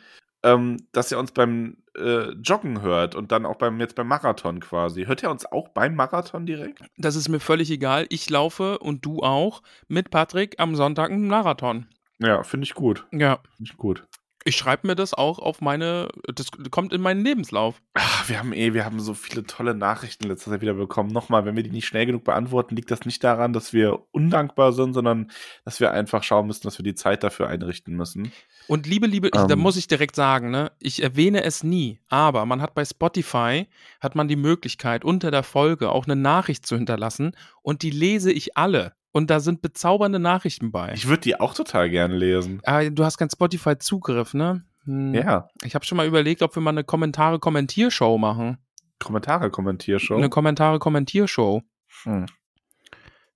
ähm, dass er uns beim äh, Joggen hört und dann auch beim jetzt beim Marathon quasi. Hört er uns auch beim Marathon direkt? Das ist mir völlig egal. Ich laufe und du auch mit Patrick am Sonntag einen Marathon. Ja, finde ich gut. Ja. Finde ich gut. Ich schreibe mir das auch auf meine, das kommt in meinen Lebenslauf. Ach, wir haben eh, wir haben so viele tolle Nachrichten letzter Zeit wieder bekommen. Nochmal, wenn wir die nicht schnell genug beantworten, liegt das nicht daran, dass wir undankbar sind, sondern dass wir einfach schauen müssen, dass wir die Zeit dafür einrichten müssen. Und liebe, liebe, ich, da Ähm. muss ich direkt sagen, ne, ich erwähne es nie, aber man hat bei Spotify, hat man die Möglichkeit, unter der Folge auch eine Nachricht zu hinterlassen und die lese ich alle. Und da sind bezaubernde Nachrichten bei. Ich würde die auch total gerne lesen. Aber du hast keinen Spotify-Zugriff, ne? Hm. Ja. Ich habe schon mal überlegt, ob wir mal eine Kommentare-Kommentiershow machen. Kommentare kommentier schon. Eine Kommentare-Kommentiershow. Hm.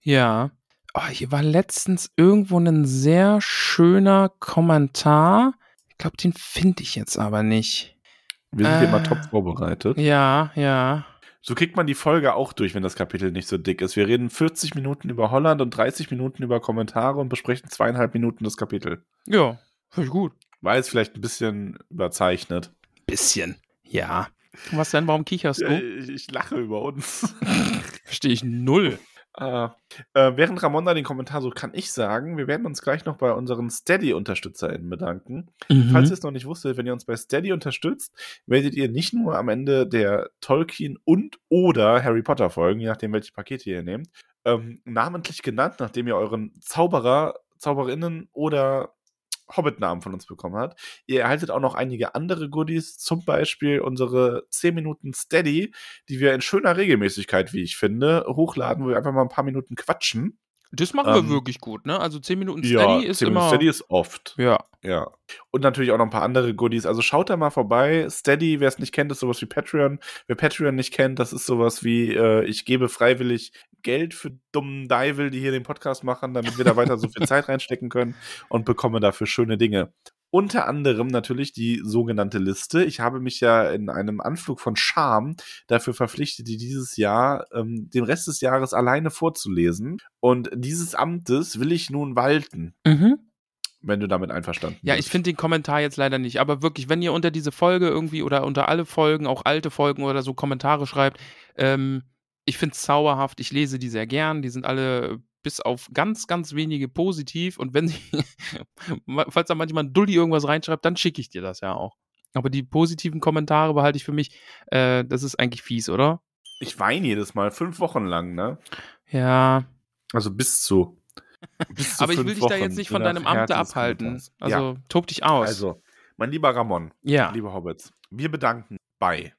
Ja. Oh, hier war letztens irgendwo ein sehr schöner Kommentar. Ich glaube, den finde ich jetzt aber nicht. Wir sind hier Äh. mal top vorbereitet. Ja, ja. So kriegt man die Folge auch durch, wenn das Kapitel nicht so dick ist. Wir reden 40 Minuten über Holland und 30 Minuten über Kommentare und besprechen zweieinhalb Minuten das Kapitel. Ja, finde ich gut. War jetzt vielleicht ein bisschen überzeichnet. Bisschen. Ja. Was denn? Warum kicherst du? ich, ich lache über uns. [LAUGHS] Verstehe ich null. Ah. Äh, während Ramon da den Kommentar so kann ich sagen, wir werden uns gleich noch bei unseren Steady-UnterstützerInnen bedanken. Mhm. Falls ihr es noch nicht wusstet, wenn ihr uns bei Steady unterstützt, werdet ihr nicht nur am Ende der Tolkien und oder Harry Potter Folgen, je nachdem welche Pakete ihr nehmt, ähm, namentlich genannt, nachdem ihr euren Zauberer, Zauberinnen oder Hobbit-Namen von uns bekommen habt. Ihr erhaltet auch noch einige andere Goodies, zum Beispiel unsere 10 Minuten Steady, die wir in schöner Regelmäßigkeit, wie ich finde, hochladen, wo wir einfach mal ein paar Minuten quatschen. Das machen wir Ähm, wirklich gut, ne? Also 10 Minuten Steady ist 10 Minuten immer. Steady ist oft. ja. Ja. Und natürlich auch noch ein paar andere Goodies. Also schaut da mal vorbei. Steady, wer es nicht kennt, ist sowas wie Patreon. Wer Patreon nicht kennt, das ist sowas wie, äh, ich gebe freiwillig Geld für dummen Deivel, die hier den Podcast machen, damit wir da weiter so viel [LAUGHS] Zeit reinstecken können und bekomme dafür schöne Dinge. Unter anderem natürlich die sogenannte Liste. Ich habe mich ja in einem Anflug von Scham dafür verpflichtet, die dieses Jahr ähm, den Rest des Jahres alleine vorzulesen. Und dieses Amtes will ich nun walten, Mhm. wenn du damit einverstanden Ja, bist. ich finde den Kommentar jetzt leider nicht. Aber wirklich, wenn ihr unter diese Folge irgendwie oder unter alle Folgen, auch alte Folgen oder so Kommentare schreibt, ähm, ich finde es zauberhaft. Ich lese die sehr gern. Die sind alle bis auf ganz, ganz wenige positiv. Und wenn sie, [LAUGHS] falls da manchmal ein Dulli irgendwas reinschreibt, dann schicke ich dir das ja auch. Aber die positiven Kommentare behalte ich für mich, äh, das ist eigentlich fies, oder? Ich weine jedes Mal, fünf Wochen lang, ne? Ja. Also bis zu. [LAUGHS] bis zu Aber ich will dich da Wochen, jetzt nicht von deinem Amte abhalten. Also ja, tob dich aus. also, mein lieber Ramon, ja. liebe Hobbits, wir bedanken bei.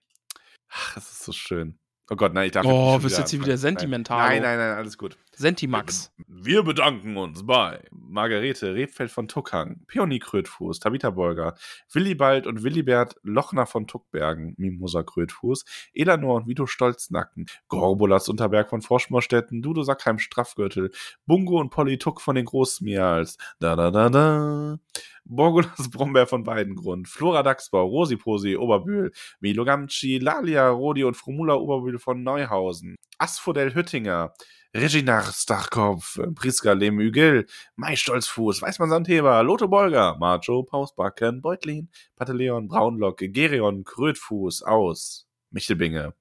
Ach, das ist so schön. Oh Gott, nein, ich darf Oh, wirst jetzt hier wieder sentimental. Nein, nein, nein, alles gut. Sentimax. Wir bedanken uns bei Margarete Rebfeld von Tuckhang, Peony Krötfuß, Tabitha Bolger, Willibald und Willibert Lochner von Tuckbergen, Mimosa Krötfuß, Elanor und Vito Stolznacken, Gorbulas Unterberg von Froschmorstetten, Dudo Sackheim Straffgürtel, Bungo und Polly Tuck von den Großmials, da da da da, Borgulas [LAUGHS] Brombeer von Weidengrund, Flora Dachsbau, Rosiposi Oberbühl, Milo Gamci, Lalia Rodi und Frumula Oberbühl von Neuhausen, Asphodel Hüttinger, Reginar Starkopf, Priska Lemügel, Mai Stolzfuß, Weißmann Sandheber, Lotte Bolger, Macho, Pausbacken, Beutlin, Pateleon, Braunlock, Gerion, Krötfuß aus Michelbinge.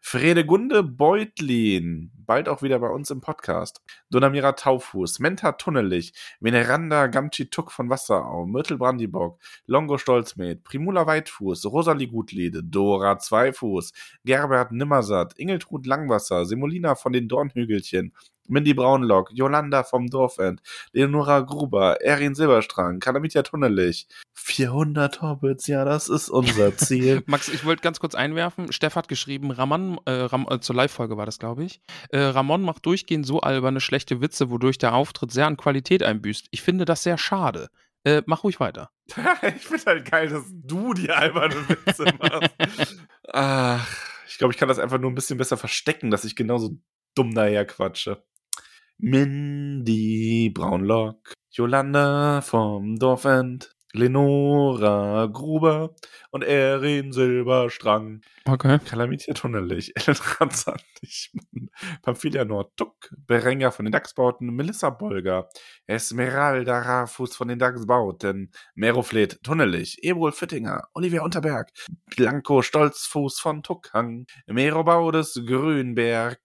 Fredegunde Beutlin, bald auch wieder bei uns im Podcast. Donamira Taufuß, Menta Tunnelich, Veneranda Gamchi Tuck von Wasserau, Myrtle Brandibock, Longo Stolzmed, Primula Weitfuß, Rosalie Gutliede, Dora Zweifuß, Gerbert Nimmersatt, Ingeltrud Langwasser, Semolina von den Dornhügelchen, Mindy Braunlock, Jolanda vom Dorfend, Leonora Gruber, Erin Silberstrang, Kalamitia Tunnelich. 400 Hobbits, ja, das ist unser Ziel. [LAUGHS] Max, ich wollte ganz kurz einwerfen. Steff hat geschrieben, Ramon, äh, Ram, äh, zur Live-Folge war das, glaube ich. Äh, Ramon macht durchgehend so alberne, schlechte Witze, wodurch der Auftritt sehr an Qualität einbüßt. Ich finde das sehr schade. Äh, mach ruhig weiter. [LAUGHS] ich finde halt geil, dass du die alberne Witze machst. [LAUGHS] Ach, ich glaube, ich kann das einfach nur ein bisschen besser verstecken, dass ich genauso dumm daher quatsche. Mindy Braunlock, Jolanda vom Dorfend, Lenora Gruber und Erin Silberstrang. Okay. Kalamitia Tunnelich, [LAUGHS] Ellen Ranzandichmann, Pamphilia Nordtuck, Berenger von den Dachsbauten, Melissa Bolger, Esmeralda Rafus von den Dachsbauten, Meroflet Tunnelich, Ebrol Fittinger, Olivia Unterberg, Blanco Stolzfuß von Tuckhang, Mero Baudes Grünberg,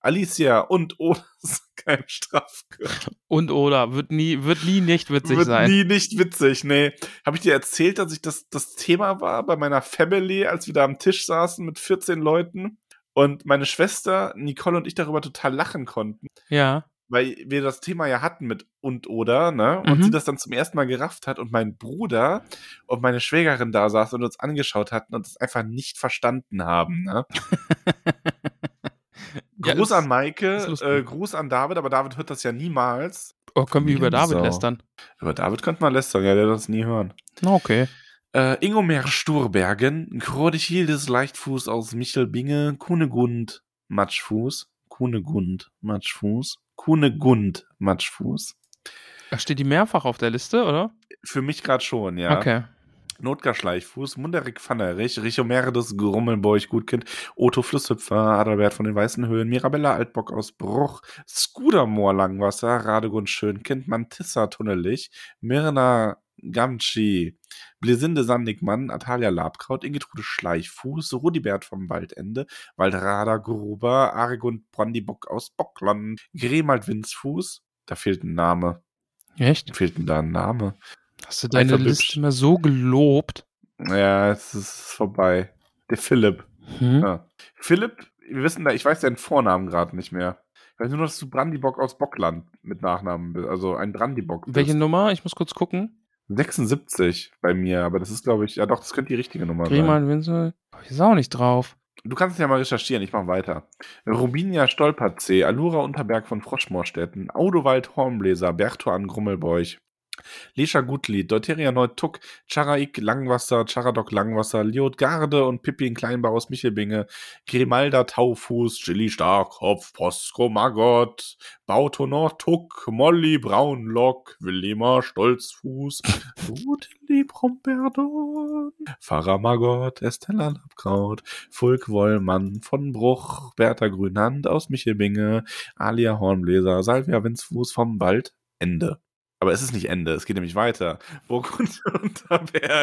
Alicia und oder [LAUGHS] kein Strafgürtel. Und oder wird nie, wird nie nicht witzig Wird sein. nie nicht witzig, nee. Habe ich dir erzählt, dass ich das, das Thema war bei meiner Family, als wir da am Tisch saßen mit 14 Leuten und meine Schwester, Nicole und ich darüber total lachen konnten, Ja. weil wir das Thema ja hatten mit und oder, ne? Und Mhm. sie das dann zum ersten Mal gerafft hat und mein Bruder und meine Schwägerin da saß und uns angeschaut hatten und es einfach nicht verstanden haben, ne? [LAUGHS] Ja, Gruß ist- an Maike, äh, Gruß an David, aber David hört das ja niemals. Oh, können wir über David Sau. lästern? Über David könnte man lästern, ja, der wird das nie hören. Na, okay. Äh, Ingomer Sturbergen, Krodichildes Leichtfuß aus Michelbinge, Kunegund Matschfuß, Kunegund Matschfuß, Kunegund Matschfuß. Ach, Steht die mehrfach auf der Liste, oder? Für mich gerade schon, ja. Okay. Notgar Schleichfuß, Munderik Pfannerich, Richomerdes Grummelbeuch Gutkind, Otto Flusshüpfer, Adalbert von den Weißen Höhen, Mirabella Altbock aus Bruch, Skudermoor Langwasser, Radegund Schönkind, Mantissa Tunnelich, Mirna Gamci, Blisinde Sandigmann, Atalia Labkraut, Ingetrude Schleichfuß, Rudibert vom Waldende, Waldrada Gruber, Aregund Brandibock aus Bockland, Gremald Winzfuß, da fehlt ein Name. Echt? Fehlt denn da ein Name? Hast du deine Liste immer so gelobt? Ja, es ist vorbei. Der Philipp. Hm? Ja. Philipp, wir wissen da, ich weiß deinen Vornamen gerade nicht mehr. Ich weiß nur, dass du Brandibock aus Bockland mit Nachnamen bist. Also ein Brandibock bist. Welche Nummer? Ich muss kurz gucken. 76 bei mir, aber das ist, glaube ich, ja doch, das könnte die richtige Nummer sein. Griemann, Winzel. Oh, ich ist auch nicht drauf. Du kannst es ja mal recherchieren, ich mache weiter. Rubinia Stolperzee, Alura Unterberg von Froschmoorstetten, Audowald Hornbläser, Bertuan Grummelbeuch, Lescha Gutlied, Deuteria Neutuck, Charaik Langwasser, Charadok Langwasser, Liot Garde und Pippin Kleinbau aus Michelbinge, Grimalda Taufuß, Chili Starkopf, Posko Magott, Bautonor Tuck, Molly Braunlock, Willima Stolzfuß, Rudeli Bromberdon, Pfarrer Magott, Estella Labkraut, Fulk Wollmann von Bruch, Bertha Grünhand aus Michelbinge, Alia Hornbläser, Salvia Winzfuß vom Wald, Ende. Aber es ist nicht Ende, es geht nämlich weiter.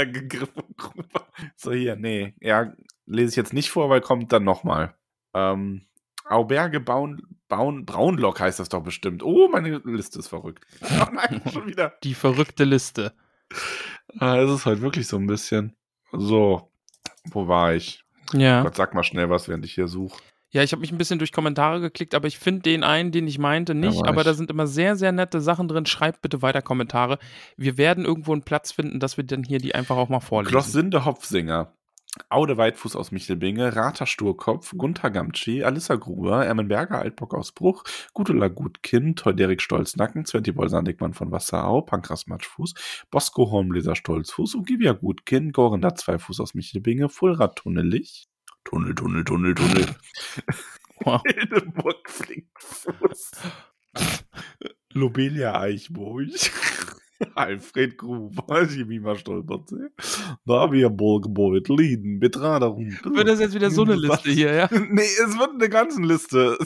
Griff und Gruber. So, hier, nee. Ja, lese ich jetzt nicht vor, weil kommt dann nochmal. Ähm, Auberge Baun, Baun, Braunlock heißt das doch bestimmt. Oh, meine Liste ist verrückt. [LAUGHS] Oh nein, schon wieder. Die verrückte Liste. Ah, es ist heute wirklich so ein bisschen. So, wo war ich? Ja. Gott, sag mal schnell was, während ich hier suche. Ja, ich habe mich ein bisschen durch Kommentare geklickt, aber ich finde den einen, den ich meinte, nicht. war aber da sind immer sehr, sehr nette Sachen drin. Schreibt bitte weiter Kommentare. Wir werden irgendwo einen Platz finden, dass wir dann hier die einfach auch mal vorlesen. Glossinde Hopfsinger. Aude Weitfuß aus Michelbinge, Rata Sturkopf, Gunther Gamtschi, Alissa Gruber, Ermenberger Altbock aus Bruch, Gudula Gutkind, Teuderik Stolznacken, Sventi Bolsandigmann von Wasserau, Pankras Matschfuß, Bosco Hornbläser Stolzfuß. Und Givia Gutkind, Gorenda Zweifuß aus Michelbinge, Fulrad Tunnelich, Tunnel, Tunnel, Tunnel, Tunnel. [LAUGHS] Wow. Hildeburg Flinkfuß. Lobelia Eichburg. [LAUGHS] Alfred Gruber, Jemima Stolperzee, Davia Burgbeut, Lieden, Betrader. Wird das jetzt wieder so eine Liste hier, ja? [LAUGHS] Nee, es wird eine ganze Liste.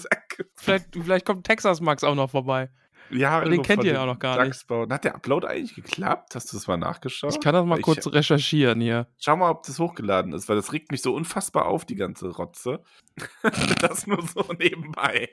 Vielleicht, vielleicht kommt Texas Max auch noch vorbei. Ja, den irgendwo kennt ihr ja auch noch gar nicht. Dachsbau. Hat der Upload eigentlich geklappt? Hast du das mal nachgeschaut? Ich kann das mal Ich- kurz recherchieren hier. Schau mal, ob das hochgeladen ist, weil das regt mich so unfassbar auf, die ganze Rotze. [LAUGHS] das nur so nebenbei.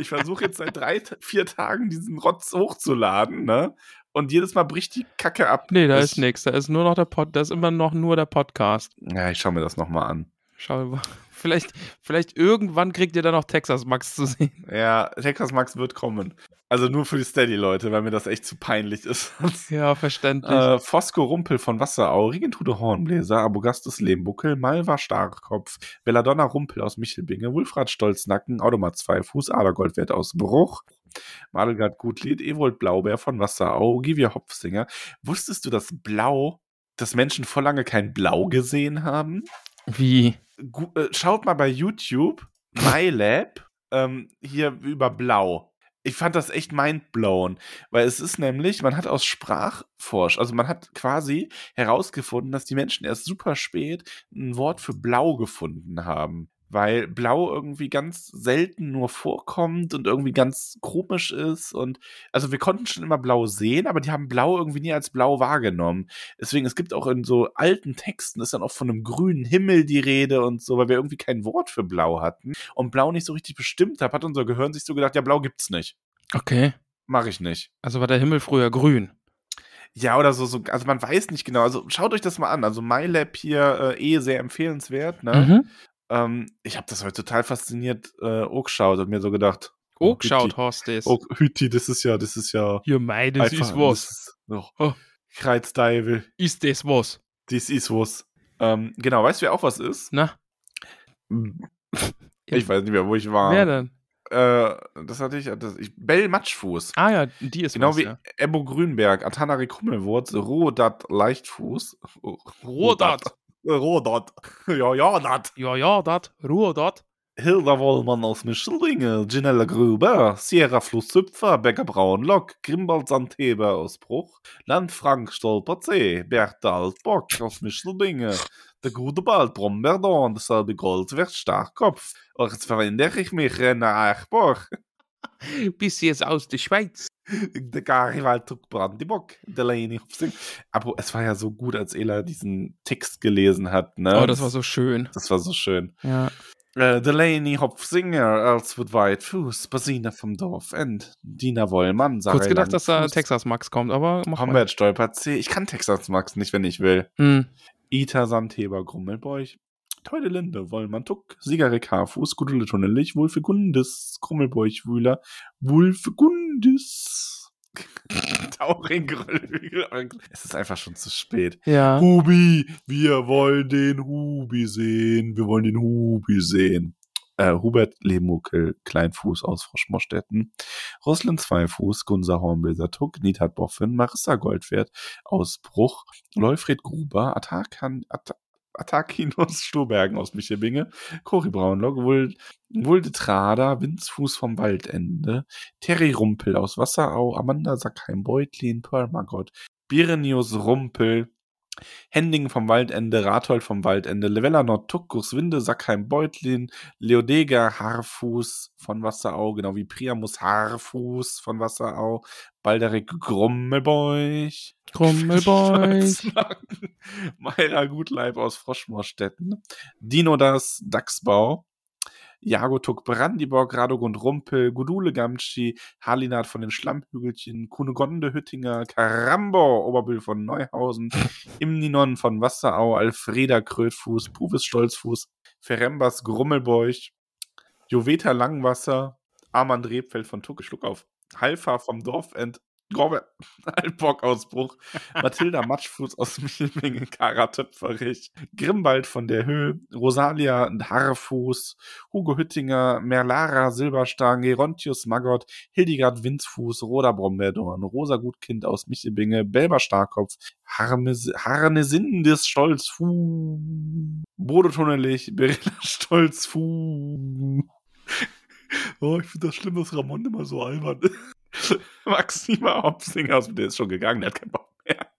Ich versuche jetzt seit drei, vier Tagen diesen Rotz hochzuladen, ne? Und jedes Mal bricht die Kacke ab. Nee, da Das- ist nichts. Da ist nur noch der Pod, da ist immer noch nur der Podcast. Ja, ich schau mir das nochmal an. Schau mal. [LAUGHS] Vielleicht, vielleicht irgendwann kriegt ihr dann noch Texas Max zu sehen. Ja, Texas Max wird kommen. Also nur für die Steady-Leute, weil mir das echt zu peinlich ist. [LAUGHS] Ja, verständlich. Äh, Fosco Rumpel von Wasserau, Regentude Hornbläser, Abogastus Lehmbuckel, Malva Starkopf, Belladonna Rumpel aus Michelbinge, Wulfrat Stolznacken, Automat Zweifuß, Adergoldwert aus Bruch, Madelgard Gutlied, Ewold Blaubeer von Wasserau, Givia Hopfsinger. Wusstest du, dass Blau, dass Menschen vor lange kein Blau gesehen haben? Wie? Gu äh, schaut mal bei YouTube, [LAUGHS] MyLab, ähm, hier über Blau. Ich fand das echt mindblown, weil es ist nämlich, man hat aus Sprachforsch, also man hat quasi herausgefunden, dass die Menschen erst super spät ein Wort für blau gefunden haben. Weil blau irgendwie ganz selten nur vorkommt und irgendwie ganz komisch ist. Und also wir konnten schon immer blau sehen, aber die haben blau irgendwie nie als blau wahrgenommen. Deswegen, es gibt auch in so alten Texten ist dann auch von einem grünen Himmel die Rede und so, weil wir irgendwie kein Wort für blau hatten und blau nicht so richtig bestimmt hat, hat unser Gehirn sich so gedacht, ja, blau gibt's nicht. Okay. Mach ich nicht. Also war der Himmel früher grün. Ja, oder so, so, also man weiß nicht genau. Also schaut euch das mal an. Also MyLab hier äh, eh sehr empfehlenswert, ne? Mhm. Ähm, ich habe das heute total fasziniert äh, auch geschaut und mir so gedacht, Oh, geschaut, Hütti, Horst ist. Oh, Hütti, das ist ja, das ist ja Ja, mei, das ist das was. ist noch Oh. Ist das was? das ist was. Ähm, genau, weißt du, wer auch was ist? Na, [LAUGHS] Ich weiß nicht mehr, wo ich war. wer denn? Äh, das hatte ich, das, ich Bell Matschfuß. Ah ja, die ist Genau was, wie ja. Ebo Grünberg, Atanari Kummelwurz, Rodat Leichtfuß. Rodat. Rodat. [LAUGHS] Ja, ja, dat. Ja, ja, dat. Ruhe dat. Hilda Wollmann aus Michelringe, Ginella Gruber, Sierra Flusszüpfer, Becker Braunlock, Grimbald Sandheber aus Bruch, Landfrank Stolperzee, Bertha Altbock aus Michelbinge, der gute Bald Brombeerdorn, derselbe Goldwert Starkkopf. Och, jetzt verwende ich mich, Renner Eichbach. [LAUGHS] Bist jetzt aus der Schweiz? Der Gariwald Tuck Brandybock, der Leni [LAUGHS] Hopsing. Aber es war ja so gut, als Ela diesen Text gelesen hat, ne? Oh, das war so schön. Das war so schön. Ja. Äh, Delaney Hopfsinger, als wird weit Fuß, Basina vom Dorf End, Dina Wollmann, Sarah Kurz gedacht, dass da Texas Max kommt, aber mach mal. Humbert Stolpert C. Ich kann Texas Max nicht, wenn ich will. Hm. Ita Sandheber Grummelbeuch, Teude Linde, Wollmann Tuck, Sigarik Haarfuß, Gudule Tunnelich, Wulfe Gundes, Grummelbeuch Wühler, Wulfe Gundes. [LAUGHS] Tauring. Es ist einfach schon zu spät. Ja. Hubi, wir wollen den Hubi sehen. Wir wollen den Hubi sehen. Äh, Hubert Lehmuckel, Kleinfuß aus Froschmorstetten. Roslin Zweifuß, Gunsa Hornbläser Tuck, Niedhard Boffin, Marissa Goldwert aus Bruch, Leufried Gruber, Atakan, At Atakinus [LAUGHS] Sturbergen aus Michelbinge, Cori Braunlock, Wul Wulde Trader, Winzfuß vom Waldende, Terry Rumpel aus Wasserau, Amanda Sackheim-Beutlin, Pearl Margot, Birenius Rumpel, Hending vom Waldende, Rathold vom Waldende, Levella Nordtuckus, Winde, Sackheim, Beutlin, Leodega, Haarfuß von Wasserau, genau wie Priamus Haarfuß von Wasserau, Balderik Grummelbeuch, [LAUGHS] Grummelbeuch. Meira Gutleib aus Froschmoorstetten, Dino das Dachsbau, Jagotuk Brandiborg, Radogund Rumpel, Gudule Gamschi, Halinat von den Schlammhügelchen, Kunegonde Hüttinger, Karambo, Oberbüll von Neuhausen, [LAUGHS] Imninon von Wasserau, Alfreda Krötfuß, Puvis Stolzfuß, Ferembas Grummelbeuch, Joveta Langwasser, Armand Rebfeld von Tucke, Schluck auf, Halfa vom Dorfend, Robert Altbock-Ausbruch, [LAUGHS] Mathilda Matschfuß aus Michelbinge, Kara Töpferich, Grimbald von der Höhe, Rosalia Haarfuß, Hugo Hüttinger, Merlara Silberstang, Gerontius Magott, Hildegard Winzfuß, Roda Brombeerdorn, Rosa Gutkind aus Michelbinge, Belber Starkopf, Harnesindes Stolzfuß, Bodo Tunnelich, Berilla Stolzfuß. [LAUGHS] Oh, ich finde das schlimm, dass Ramon immer so albern [LAUGHS] Maxima Hopsinger aus der ist schon gegangen, der hat keinen Bock mehr.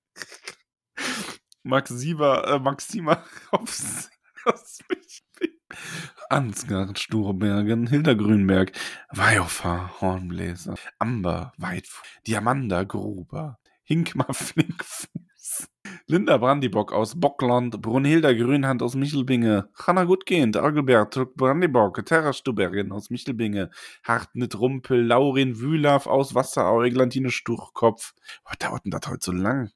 [LAUGHS] Maxima, äh, Maxima [LAUGHS] Hopsinger aus Ansgard, Sturbergen, Hilda Grünberg, Weihhofer, Hornbläser, Amber, Weitfuß, Diamanda, Gruber, Hinkmar, Flinkfuß, Linda Brandibock aus Bockland, Brunhilda Grünhand aus Michelbinge, Hanna Gutgehend, Argelbert Brandibock, Terra Stuberin aus Michelbinge, Hartnit Rumpel, Laurin Wühlaff aus Wasserau, Eglantine Stuchkopf. Was dauert denn das heute so lang?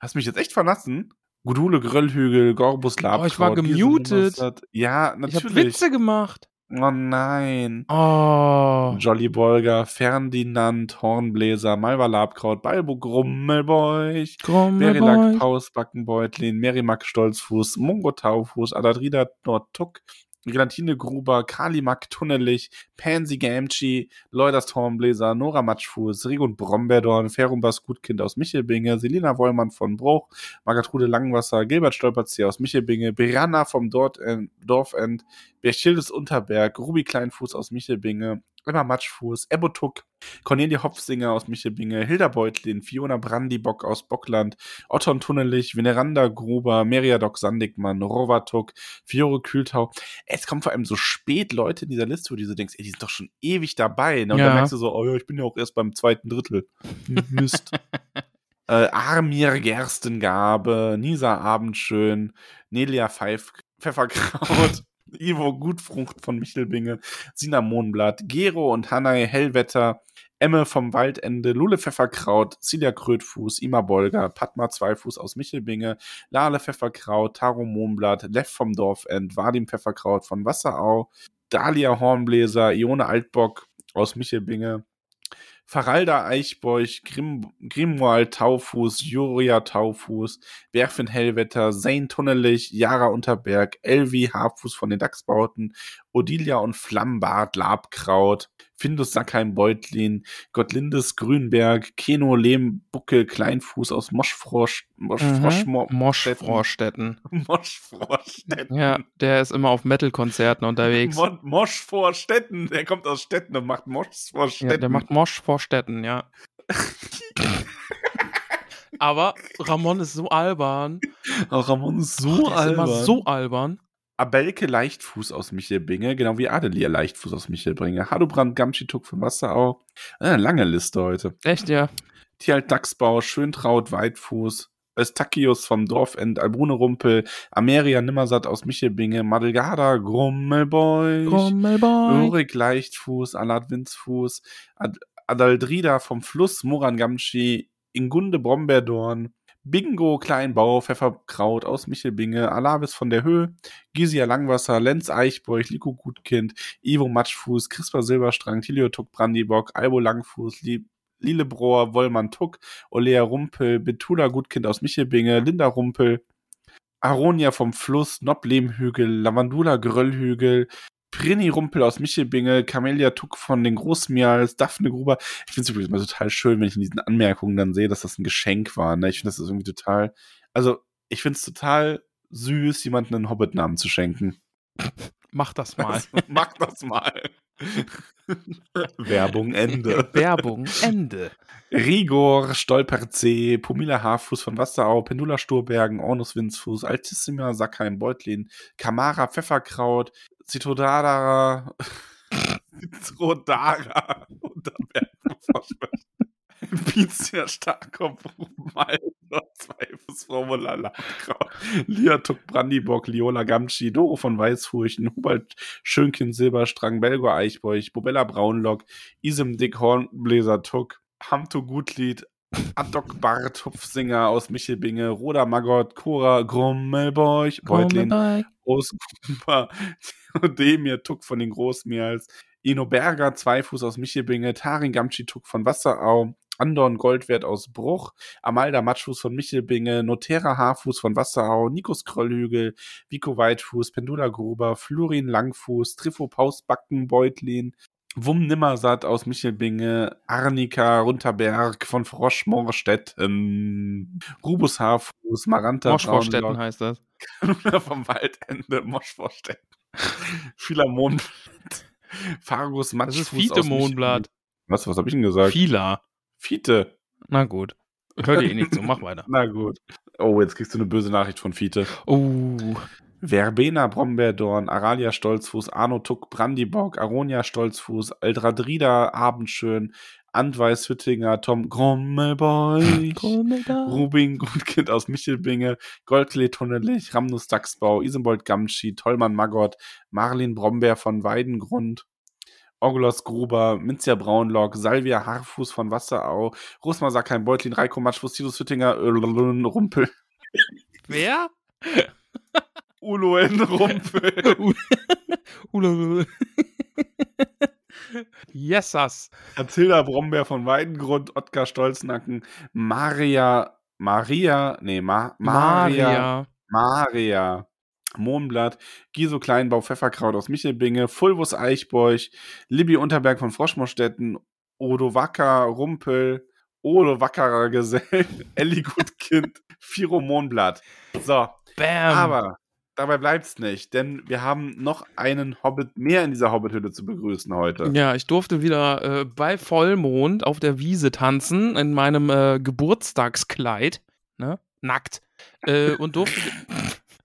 Hast mich jetzt echt verlassen? Gudule Gröllhügel, Gorbus Labkraut. Oh, ich war gemutet. Ja, natürlich. Ich hab Witze gemacht. Oh nein. Oh. Jolly Bolger, Ferdinand, Hornbläser, Malva Labkraut, Balbo Grummelbeuch, Berilack Grummelboy. Paus Backenbeutlin, Merimak Stolzfuß, Mungo Taufuß, Adadrida Nordtuck, Gelatine Gruber, Kalimak Tunnelich, Pansy Gamchi, Leuders Hornbläser, Nora Matschfuß, Rigun Brombeerdorn, Ferumbas Gutkind aus Michelbinge, Selina Wollmann von Bruch, Margatrude Langwasser, Gilbert Stolperzieher aus Michelbinge, Brianna vom Dortend, Dorfend, Berchildes Unterberg, Ruby Kleinfuß aus Michelbinge, Emma Matschfuß, Ebotuk, Cornelia Hopfsinger aus Michelbinge, Hilda Beutlin, Fiona Brandibock aus Bockland, Otton Tunnelich, Veneranda Gruber, Meriadoc Sandigmann, Rovatuk, Fiore Kühltau. Es kommen vor allem so spät Leute in dieser Liste, wo du so denkst, ey, die sind doch schon ewig dabei. Ne? Und Ja. dann merkst du so, oh ja, ich bin ja auch erst beim zweiten Drittel. Mist. [LAUGHS] äh, Armir Gerstengabe, Nisa Abendschön, Nelia Pfeif Pfefferkraut, Ivo Gutfrucht von Michelbinge, Sina Mohnblatt, Gero und Hannay Hellwetter, Emme vom Waldende, Lule Pfefferkraut, Celia Krötfuß, Ima Bolger, Padma Zweifuß aus Michelbinge, Lale Pfefferkraut, Taro Mohnblatt, Lev vom Dorfend, Vadim Pfefferkraut von Wasserau, Dalia Hornbläser, Ione Altbock aus Michelbinge, Faralda Eichbeuch, Grim, Grimoald Taufuß, Juria Taufuß, Berfin Hellwetter, Zane Tunnelich, Jara Unterberg, Elvi Haarfuß von den Dachsbauten, Odilia und Flammbart Labkraut, Findus Sackheim Beutlin, Gottlindes Grünberg, Keno Lehmbuckel Kleinfuß aus Moschfrosch, Moschfrosch, Mhm. Moschvorstätten. Moschvorstetten. [LAUGHS] Ja, der ist immer auf Metal-Konzerten unterwegs. Mo Mosch vor Stetten, der kommt aus Stetten und macht Mosch vor Stetten. Ja, der macht Mosch vor Städten, ja. [LAUGHS] Aber Ramon ist so albern. Auch Ramon ist so der ist immer so albern. Abelke Leichtfuß aus Michelbinge, genau wie Adelia Leichtfuß aus Michelbinge. Hadobrand Gamschituk von Wasserau. Äh, lange Liste heute. Echt, ja. Tieralt Dachsbau, Schöntraut Weitfuß. Eustachius vom Dorfend, Albrune Rumpel, Ameria Nimmersatt aus Michelbinge, Madelgada, Grummelbeuch, Grummelboy. Ulrich Leichtfuß, Alad Winzfuß, Ad Adaldrida vom Fluss, Moran Gamschi, Ingunde Brombeerdorn, Bingo Kleinbau, Pfefferkraut aus Michelbinge, Alavis von der Höhe, Gisia Langwasser, Lenz Eichbeuch, Liko Gutkind, Ivo Matschfuß, Crispa Silberstrang, Tilio Tuck Brandibock, Albo Langfuß, Lie Lillebrohr, Wollmann Tuck, Olea Rumpel, Betula Gutkind aus Michelbinge, Linda Rumpel, Aronia vom Fluss, Nob Lehmhügel, Lavandula Gröllhügel, Prini Rumpel aus Michelbinge, Camelia Tuck von den Großmials, Daphne Gruber. Ich finde es übrigens immer total schön, wenn ich in diesen Anmerkungen dann sehe, dass das ein Geschenk war. Ne? Ich finde das ist irgendwie total, also ich finde es total süß, jemandem einen Hobbit-Namen zu schenken. Mach das mal. [LAUGHS] Mach das mal. [LAUGHS] Werbung Ende. [LAUGHS] Werbung, Ende. Rigor, Stolperzee, Pumila Haarfuß von Wasserau, Pendula Sturbergen, Ornus Winzfuß, Altissima, Sackheim, Beutlin, Kamara, Pfefferkraut, Zitrodara, [LAUGHS] Zitrodara, Unterberg, Pizia, Starkopf, Malter, Zweifelsformular, Labkraut, Liatuk, Brandibock, Liola Gamschi, Doro von Weißfurchen, Hubert Schönkind, Silberstrang, Belgo Eichbeuch, Bobella Braunlock, Isem Dick Hornbläser Tuck, Hamto Gutlied, Adok Bart, Hupfsinger aus Michelbinge, Roda Magott, Cora Grummelbeuch, Beutlin. Großgruber, [LAUGHS] Demir Tuck von den Großmials, Ino Berger, Zweifuß aus Michelbinge, Tarin Gamschi Tuck von Wasserau, Andorn Goldwert aus Bruch, Amalda Matschfuß von Michelbinge, Notera Haarfuß von Wasserau, Nikos Kröllhügel, Vico Weitfuß, Pendula Gruber, Florin Langfuß, Trifo Pausbacken Beutlin, Wum Nimmersatt aus Michelbinge, Arnika Runterberg von Froschmorstetten, Rubus Haarfuß, Maranta Moschvorstetten Braunlock, heißt das. vom Waldende, Moschvorstetten, Philamon, Fargus Das Matschfuß ist Fiete aus Mondblatt. Was, was habe ich denn gesagt? Fila. Fiete. Na gut. Hört ihr eh nicht zu, mach weiter. [LAUGHS] Na gut. Oh, jetzt kriegst du eine böse Nachricht von Fiete. Oh. Verbena Brombeerdorn, Aralia Stolzfuß, Arno Tuck, Brandibock, Aronia Stolzfuß, Eldradrida Abendschön, Antweis Hüttinger, Tom Grommelboy, Rubin Gutkind aus Michelbinge, Goldklee Tunnelich, Ramnus Dachsbau, Isenbold Gamschi, Tollmann Magott, Marlin Brombeer von Weidengrund, Orgelos Gruber, Minzia Braunlock, Salvia Harfuß von Wasserau, Rosmar Sackheim, Beutlin, Reiko Matschfuß, Titus Hüttinger, äh, Rumpel, Wer? [LAUGHS] Uloen Rumpel. [LAUGHS] [LAUGHS] Yesas. Mathilda Brombeer von Weidengrund, Ottgar Stolznacken, Maria, Maria, nee, Ma, Maria, Maria, Mohnblatt, Giso Kleinbau, Pfefferkraut aus Michelbinge, Fulvus Eichbeuch, Libby Unterberg von Froschmorstetten, Odo Wacker, Rumpel, Odo Wackerer Gesell, [LAUGHS] Elli Gutkind, Firo Mohnblatt. So, Bam. aber dabei bleibt's nicht, denn wir haben noch einen Hobbit mehr in dieser Hobbithütte zu begrüßen heute. Ja, ich durfte wieder äh, bei Vollmond auf der Wiese tanzen in meinem äh, Geburtstagskleid, ne? Nackt. Äh, und durfte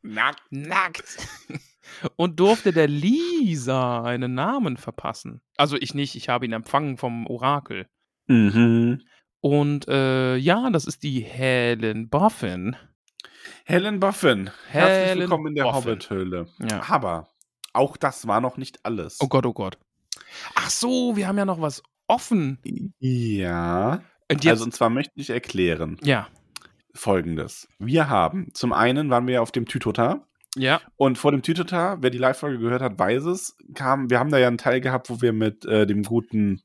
Nackt. nackt [LAUGHS] und durfte der Lisa einen Namen verpassen. Also ich nicht, ich habe ihn empfangen vom Orakel. Mhm. Und äh, ja, das ist die Helen Buffin. Helen Buffin, herzlich Helen willkommen in der Buffin. Hobbit-Höhle. Ja. Aber auch das war noch nicht alles. Oh Gott, oh Gott. Ach so, wir haben ja noch was offen. Ja. Und jetzt, Also, und zwar möchte ich erklären ja, folgendes. Wir haben, zum einen waren wir auf dem Tütota ja, und vor dem Tütota, wer die Live-Folge gehört hat, weiß es, kam, wir haben da ja einen Teil gehabt, wo wir mit äh, dem guten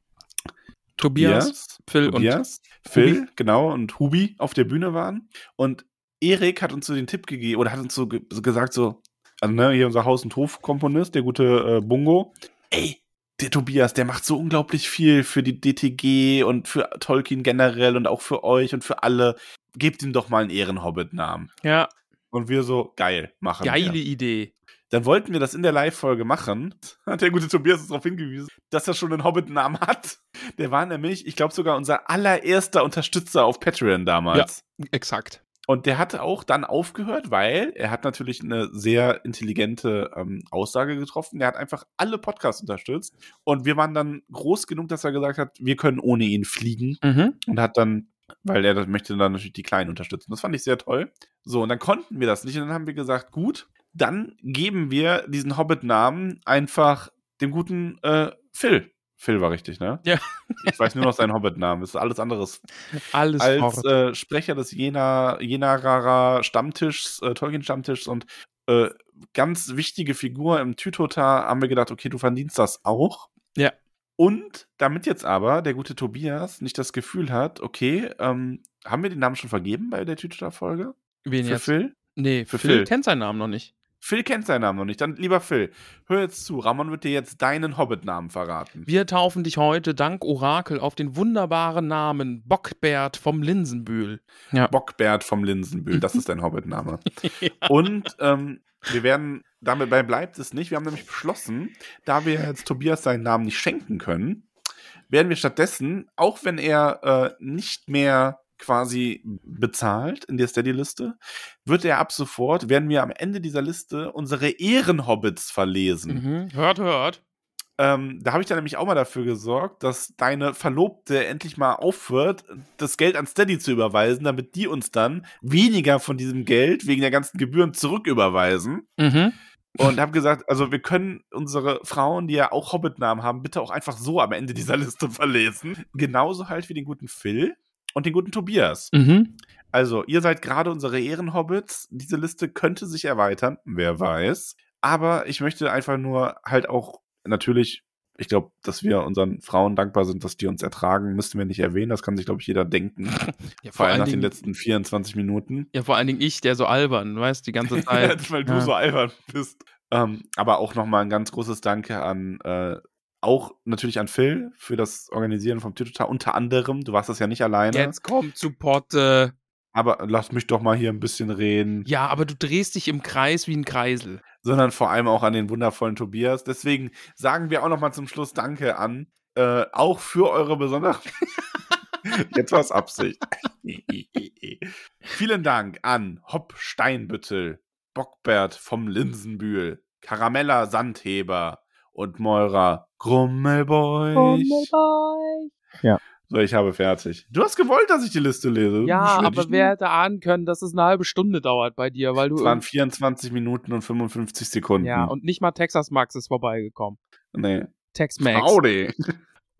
Tobias, Phil und Tobias, Phil, genau, und Hubi auf der Bühne waren. Und Erik hat uns so den Tipp gegeben, oder hat uns so, ge gesagt, so, also ne, hier unser Haus- und Hof-Komponist, der gute äh, Bungo, ey, der Tobias, der macht so unglaublich viel für die DTG und für Tolkien generell und auch für euch und für alle. Gebt ihm doch mal einen Ehrenhobbit-Namen. ja, Und wir so, geil, machen geile wir. Idee. Dann wollten wir das in der Live-Folge machen. [LAUGHS] Hat der gute Tobias uns darauf hingewiesen, dass er schon einen Hobbit-Namen hat. Der war nämlich, ich glaube, sogar unser allererster Unterstützer auf Patreon damals. Exakt. Und der hatte auch dann aufgehört, weil er hat natürlich eine sehr intelligente ähm, Aussage getroffen. Der hat einfach alle Podcasts unterstützt. Und wir waren dann groß genug, dass er gesagt hat, wir können ohne ihn fliegen. Mhm. Und hat dann, weil er das möchte dann natürlich die Kleinen unterstützen. Das fand ich sehr toll. So, und dann konnten wir das nicht. Und dann haben wir gesagt, gut, dann geben wir diesen Hobbit-Namen einfach dem guten äh, Phil. Phil war richtig, ne? Ja. Ich weiß nur noch seinen Hobbit-Namen. Das ist alles anderes Alles als äh, Sprecher des Jena, Jenarer Stammtischs, äh, Tolkien-Stammtischs und äh, ganz wichtige Figur im Tütota haben wir gedacht, okay, du verdienst das auch. Ja. Und damit jetzt aber der gute Tobias nicht das Gefühl hat, okay, ähm, haben wir den Namen schon vergeben bei der Tütota-Folge? Wen Für jetzt? Phil? Nee, Für Phil, Phil. kennt seinen Namen noch nicht. Phil kennt seinen Namen noch nicht. Dann lieber Phil, hör jetzt zu. Ramon wird dir jetzt deinen Hobbit-Namen verraten. Wir taufen dich heute dank Orakel auf den wunderbaren Namen Bockbert vom Linsenbühl. Ja. Bockbert vom Linsenbühl, das ist dein Hobbit-Name. [LAUGHS] Und ähm, wir werden, dabei bleibt es nicht. Wir haben nämlich beschlossen, da wir jetzt Tobias seinen Namen nicht schenken können, werden wir stattdessen, auch wenn er äh, nicht mehr quasi bezahlt in der Steady-Liste, wird er ab sofort, werden wir am Ende dieser Liste unsere Ehrenhobbits verlesen. Mhm. Hört, hört. Ähm, da habe ich dann nämlich auch mal dafür gesorgt, dass deine Verlobte endlich mal aufhört, das Geld an Steady zu überweisen, damit die uns dann weniger von diesem Geld wegen der ganzen Gebühren zurücküberweisen. Mhm. Und habe gesagt, also wir können unsere Frauen, die ja auch Hobbit-Namen haben, bitte auch einfach so am Ende dieser Liste verlesen. Genauso halt wie den guten Phil und den guten Tobias. Mhm. Also, ihr seid gerade unsere Ehrenhobbits. Diese Liste könnte sich erweitern, wer weiß. Aber ich möchte einfach nur halt auch natürlich Ich glaube, dass wir unseren Frauen dankbar sind, dass die uns ertragen, müssten wir nicht erwähnen. Das kann sich, glaube ich, jeder denken. [LAUGHS] Ja, Vor allem nach Dingen, den letzten 24 Minuten. ja, vor allen Dingen ich, der so albern, weißt, die ganze [LAUGHS] Zeit. Weil du Ja. so albern bist. Ähm, aber auch nochmal ein ganz großes Danke an, äh, auch natürlich an Phil für das Organisieren vom Tütata. Unter anderem, du warst das ja nicht alleine. Jetzt kommt zu Potte. Aber lass mich doch mal hier ein bisschen reden. Ja, aber du drehst dich im Kreis wie ein Kreisel. sondern vor allem auch an den wundervollen Tobias. Deswegen sagen wir auch noch mal zum Schluss Danke an, äh, auch für eure besondere. [LAUGHS] Jetzt war's Absicht. [LAUGHS] Vielen Dank an Hopp Steinbüttel, Bockbert vom Linsenbühl, Karamella Sandheber und Meurer Grummelbeuch. So, ich habe fertig. Du hast gewollt, dass ich die Liste lese. Ja, aber wer hätte ahnen können, dass es eine halbe Stunde dauert bei dir, weil du. Es waren irgend- 24 Minuten und 55 Sekunden. ja, und nicht mal Texas Max ist vorbeigekommen. nee. Tex Max. Audi.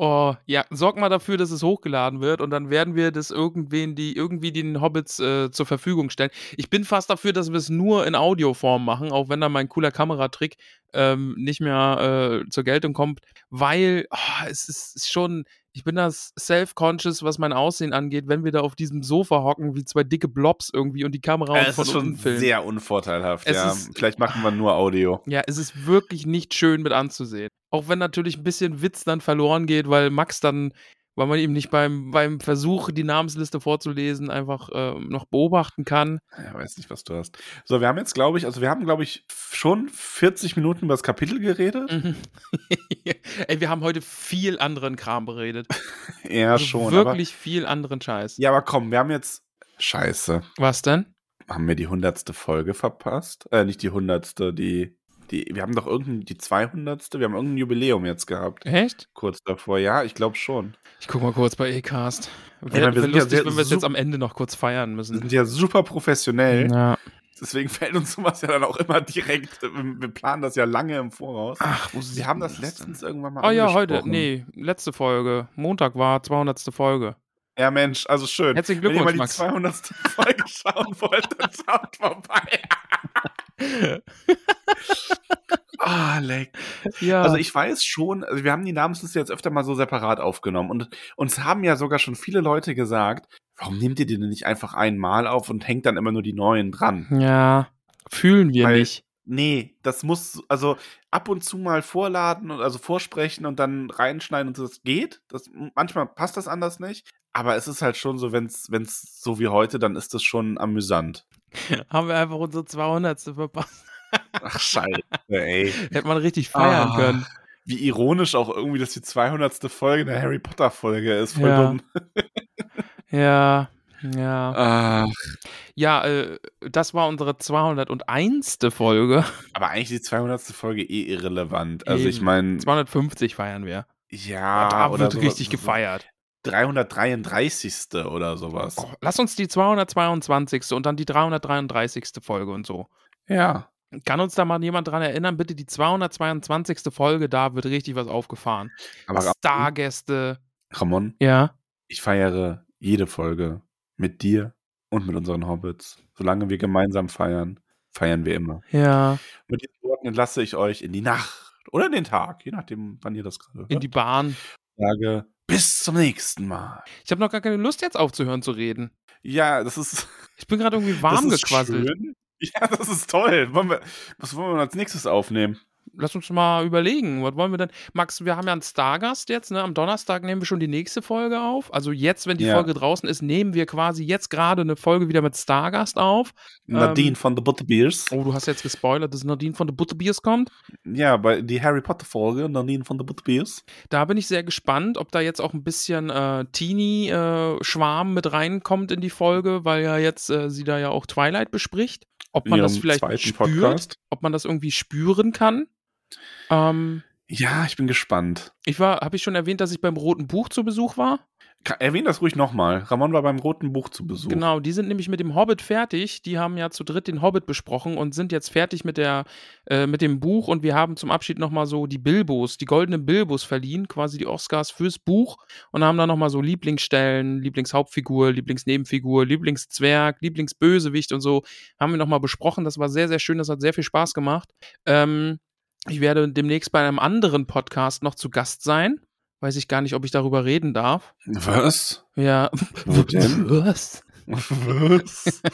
Oh, ja, sorg mal dafür, dass es hochgeladen wird und dann werden wir das irgendwen, die irgendwie den Hobbits äh, zur Verfügung stellen. Ich bin fast dafür, dass wir es nur in Audioform machen, auch wenn da mein cooler Kameratrick ähm, nicht mehr äh, zur Geltung kommt, weil oh, es ist ist schon, ich bin das self-conscious, was mein Aussehen angeht, wenn wir da auf diesem Sofa hocken wie zwei dicke Blobs irgendwie und die Kamera uns es von ist schon unten filmt. sehr unvorteilhaft, Es ja. ist- Vielleicht machen wir nur Audio. Ja, es ist wirklich nicht schön mit anzusehen. Auch wenn natürlich ein bisschen Witz dann verloren geht, weil Max dann, weil man ihm nicht beim, beim Versuch, die Namensliste vorzulesen, einfach ähm, noch beobachten kann. Ja, weiß nicht, was du hast. So, wir haben jetzt, glaube ich, also wir haben, glaube ich, schon 40 Minuten über das Kapitel geredet. Mhm. [LAUGHS] Ey, wir haben heute viel anderen Kram beredet. [LAUGHS] Ja, Also schon. Wirklich viel anderen Scheiß. Aber, ja, aber komm, wir haben jetzt. Scheiße. Was denn? Haben wir die hundertste Folge verpasst? Äh, nicht die hundertste, die. Die, wir haben doch irgendein, die 200. Wir haben irgendein Jubiläum jetzt gehabt. Echt? Kurz davor. Ja, ich glaube schon. Ich guck mal kurz bei Ecast. Wäre meine, wir wär ja lustig, sehr wenn wir es jetzt am Ende noch kurz feiern Wir müssen. sind ja super professionell. Ja. Deswegen [LAUGHS] fällt uns sowas ja dann auch immer direkt. Wir wir planen das ja lange im Voraus. Ach, wo Wir haben das letztens irgendwann mal Oh ja, heute. Nee, letzte Folge. Montag war 200. Folge. Ja, Mensch, also schön. Herzlichen Wenn ihr mal Glückwunsch, die Max. 200. [LAUGHS] Folge schauen wollt, dann schaut vorbei. [LAUGHS] [LAUGHS] Ah, leck. Ja. Also ich weiß schon, also wir haben die Namensliste jetzt öfter mal so separat aufgenommen und uns haben ja sogar schon viele Leute gesagt, warum nehmt ihr die denn nicht einfach einmal auf und hängt dann immer nur die neuen dran? Ja, fühlen wir Weil- nicht. Nee, das muss, also ab und zu mal vorladen und also vorsprechen und dann reinschneiden und so, das geht. Das, manchmal passt das anders nicht. Aber es ist halt schon so, wenn es so wie heute, dann ist das schon amüsant. [LAUGHS] Haben wir einfach unsere 200. verpasst. Ach, scheiße, ey. [LAUGHS] Hätte man richtig feiern Ah, können. Wie ironisch auch irgendwie, dass die 200. Folge eine Harry Potter Folge ist. Voll Ja. dumm. [LAUGHS] Ja, ja. Ah, Ja, äh, das war unsere 201. Folge. aber eigentlich ist die 200. Folge eh irrelevant. Also ich Eben. meine, 250 feiern wir. ja, da wird so- richtig so- gefeiert. 333. oder sowas. Oh, lass uns die 222. und dann die 333. Folge und so. Ja. Kann uns da mal jemand dran erinnern? Bitte die 222. Folge, da wird richtig was aufgefahren. Aber Stargäste. Ramon, Ja. ich feiere jede Folge mit dir und mit unseren Hobbits. Solange wir gemeinsam feiern, feiern wir immer. Ja. Mit diesen Worten entlasse ich euch in die Nacht oder in den Tag, je nachdem, wann ihr das gerade hört. In die Bahn. sage bis zum nächsten Mal. Ich habe noch gar keine Lust, jetzt aufzuhören zu reden. Ja, das ist [LAUGHS] Ich bin gerade irgendwie warm das ist gequasselt. Schön. [LAUGHS] Ja, das ist toll. Wollen wir, was wollen wir als nächstes aufnehmen? Lass uns mal überlegen, was wollen wir denn? Max, wir haben ja einen Stargast jetzt, ne? Am Donnerstag nehmen wir schon die nächste Folge auf. Also jetzt, wenn die Ja. Folge draußen ist, nehmen wir quasi jetzt gerade eine Folge wieder mit Stargast auf. Nadine Ähm, von The Butterbeers. Oh, du hast jetzt gespoilert, dass Nadine von The Butterbeers kommt. Ja, bei die Harry Potter Folge, Nadine von The Butterbeers. Da bin ich sehr gespannt, ob da jetzt auch ein bisschen äh, Teenie-Schwarm mit reinkommt in die Folge, weil ja jetzt äh, sie da ja auch Twilight bespricht. Ob man das vielleicht spürt, Podcast. ob man das irgendwie spüren kann. Ähm, Ja, ich bin gespannt. ich war, habe ich schon erwähnt, dass ich beim Roten Buch zu Besuch war? Erwähn das ruhig nochmal. Ramon war beim Roten Buch zu Besuch. Genau, die sind nämlich mit dem Hobbit fertig. Die haben ja zu dritt den Hobbit besprochen und sind jetzt fertig mit der äh, mit dem Buch und wir haben zum Abschied nochmal so die Bilbos, die goldenen Bilbos verliehen, quasi die Oscars fürs Buch und haben dann nochmal so Lieblingsstellen, Lieblingshauptfigur, Lieblingsnebenfigur, Lieblingszwerg, Lieblingsbösewicht und so haben wir nochmal besprochen. Das war sehr, sehr schön, das hat sehr viel Spaß gemacht. Ähm, Ich werde demnächst bei einem anderen Podcast noch zu Gast sein. Weiß ich gar nicht, ob ich darüber reden darf. Was? Ja. Wo denn? [LAUGHS] Was? Was? [LAUGHS]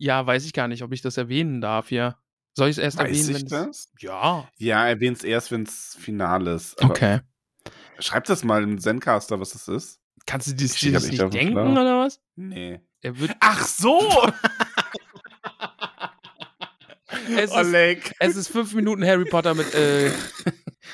Ja, weiß ich gar nicht, ob ich das erwähnen darf hier. Soll ich es erst Weiß erwähnen, ich wenn das? Ja. Ja, erwähn's erst, wenn's final ist. Aber Okay. Schreib das mal im Zencaster, was das ist. Kannst du dir das nicht, nicht denken Plan. oder was? Nee. Er wird. Ach so! [LAUGHS] Es ist, Oleg. es ist fünf Minuten Harry Potter mit, äh,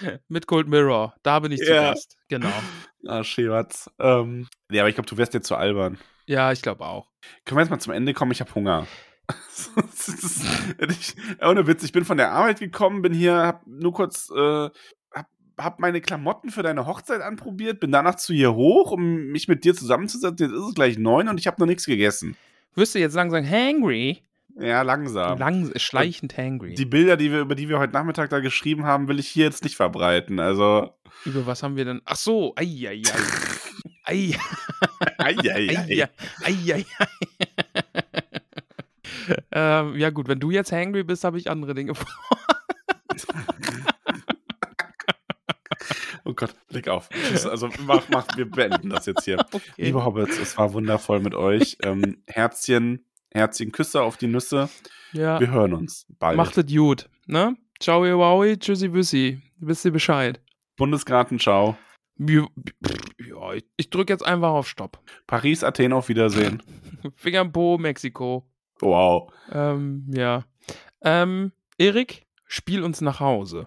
[LAUGHS] mit Cold Mirror. Da bin ich zu Ja. Gast. Genau. [LAUGHS] Ah, Schewatz. Ähm, ja, aber ich glaube, du wärst jetzt zu albern. Ja, ich glaube auch. Können wir jetzt mal zum Ende kommen? Ich habe Hunger. [LAUGHS] Ist- ich, ohne Witz, ich bin von der Arbeit gekommen, bin hier, hab nur kurz, äh, hab, hab meine Klamotten für deine Hochzeit anprobiert, bin danach zu hier hoch, um mich mit dir zusammenzusetzen. Jetzt ist es gleich neun und ich habe noch nichts gegessen. Wirst du jetzt langsam hangry? Ja, langsam. Lang, schleichend hangry. Die Bilder, die wir, über die wir heute Nachmittag da geschrieben haben, will ich hier jetzt nicht verbreiten. Also, Über was haben wir denn? Ach so, ei, ei, ei. [LAUGHS] Ei, ei, [LAUGHS] ähm, ja gut, wenn du jetzt hangry bist, habe ich andere Dinge vor. [LAUGHS] Oh Gott, Blick auf. Also, mach, mach, wir beenden das jetzt hier. Okay. Lieber Hobbits, es war wundervoll mit euch. Ähm, Herzchen, Herzchen, Küsse auf die Nüsse. ja, Wir hören uns bald. macht es gut, ne? Ciao, ihr Wowi, tschüssi, büssi. Wisst ihr Bescheid? Bundesgarten, ciao. Ja, ja, ich, ich drücke jetzt einfach auf Stopp. Paris, Athen, auf Wiedersehen. [LAUGHS] Finger im Po, Mexiko. Wow. Ähm, ja. Ähm, Erik, spiel uns nach Hause.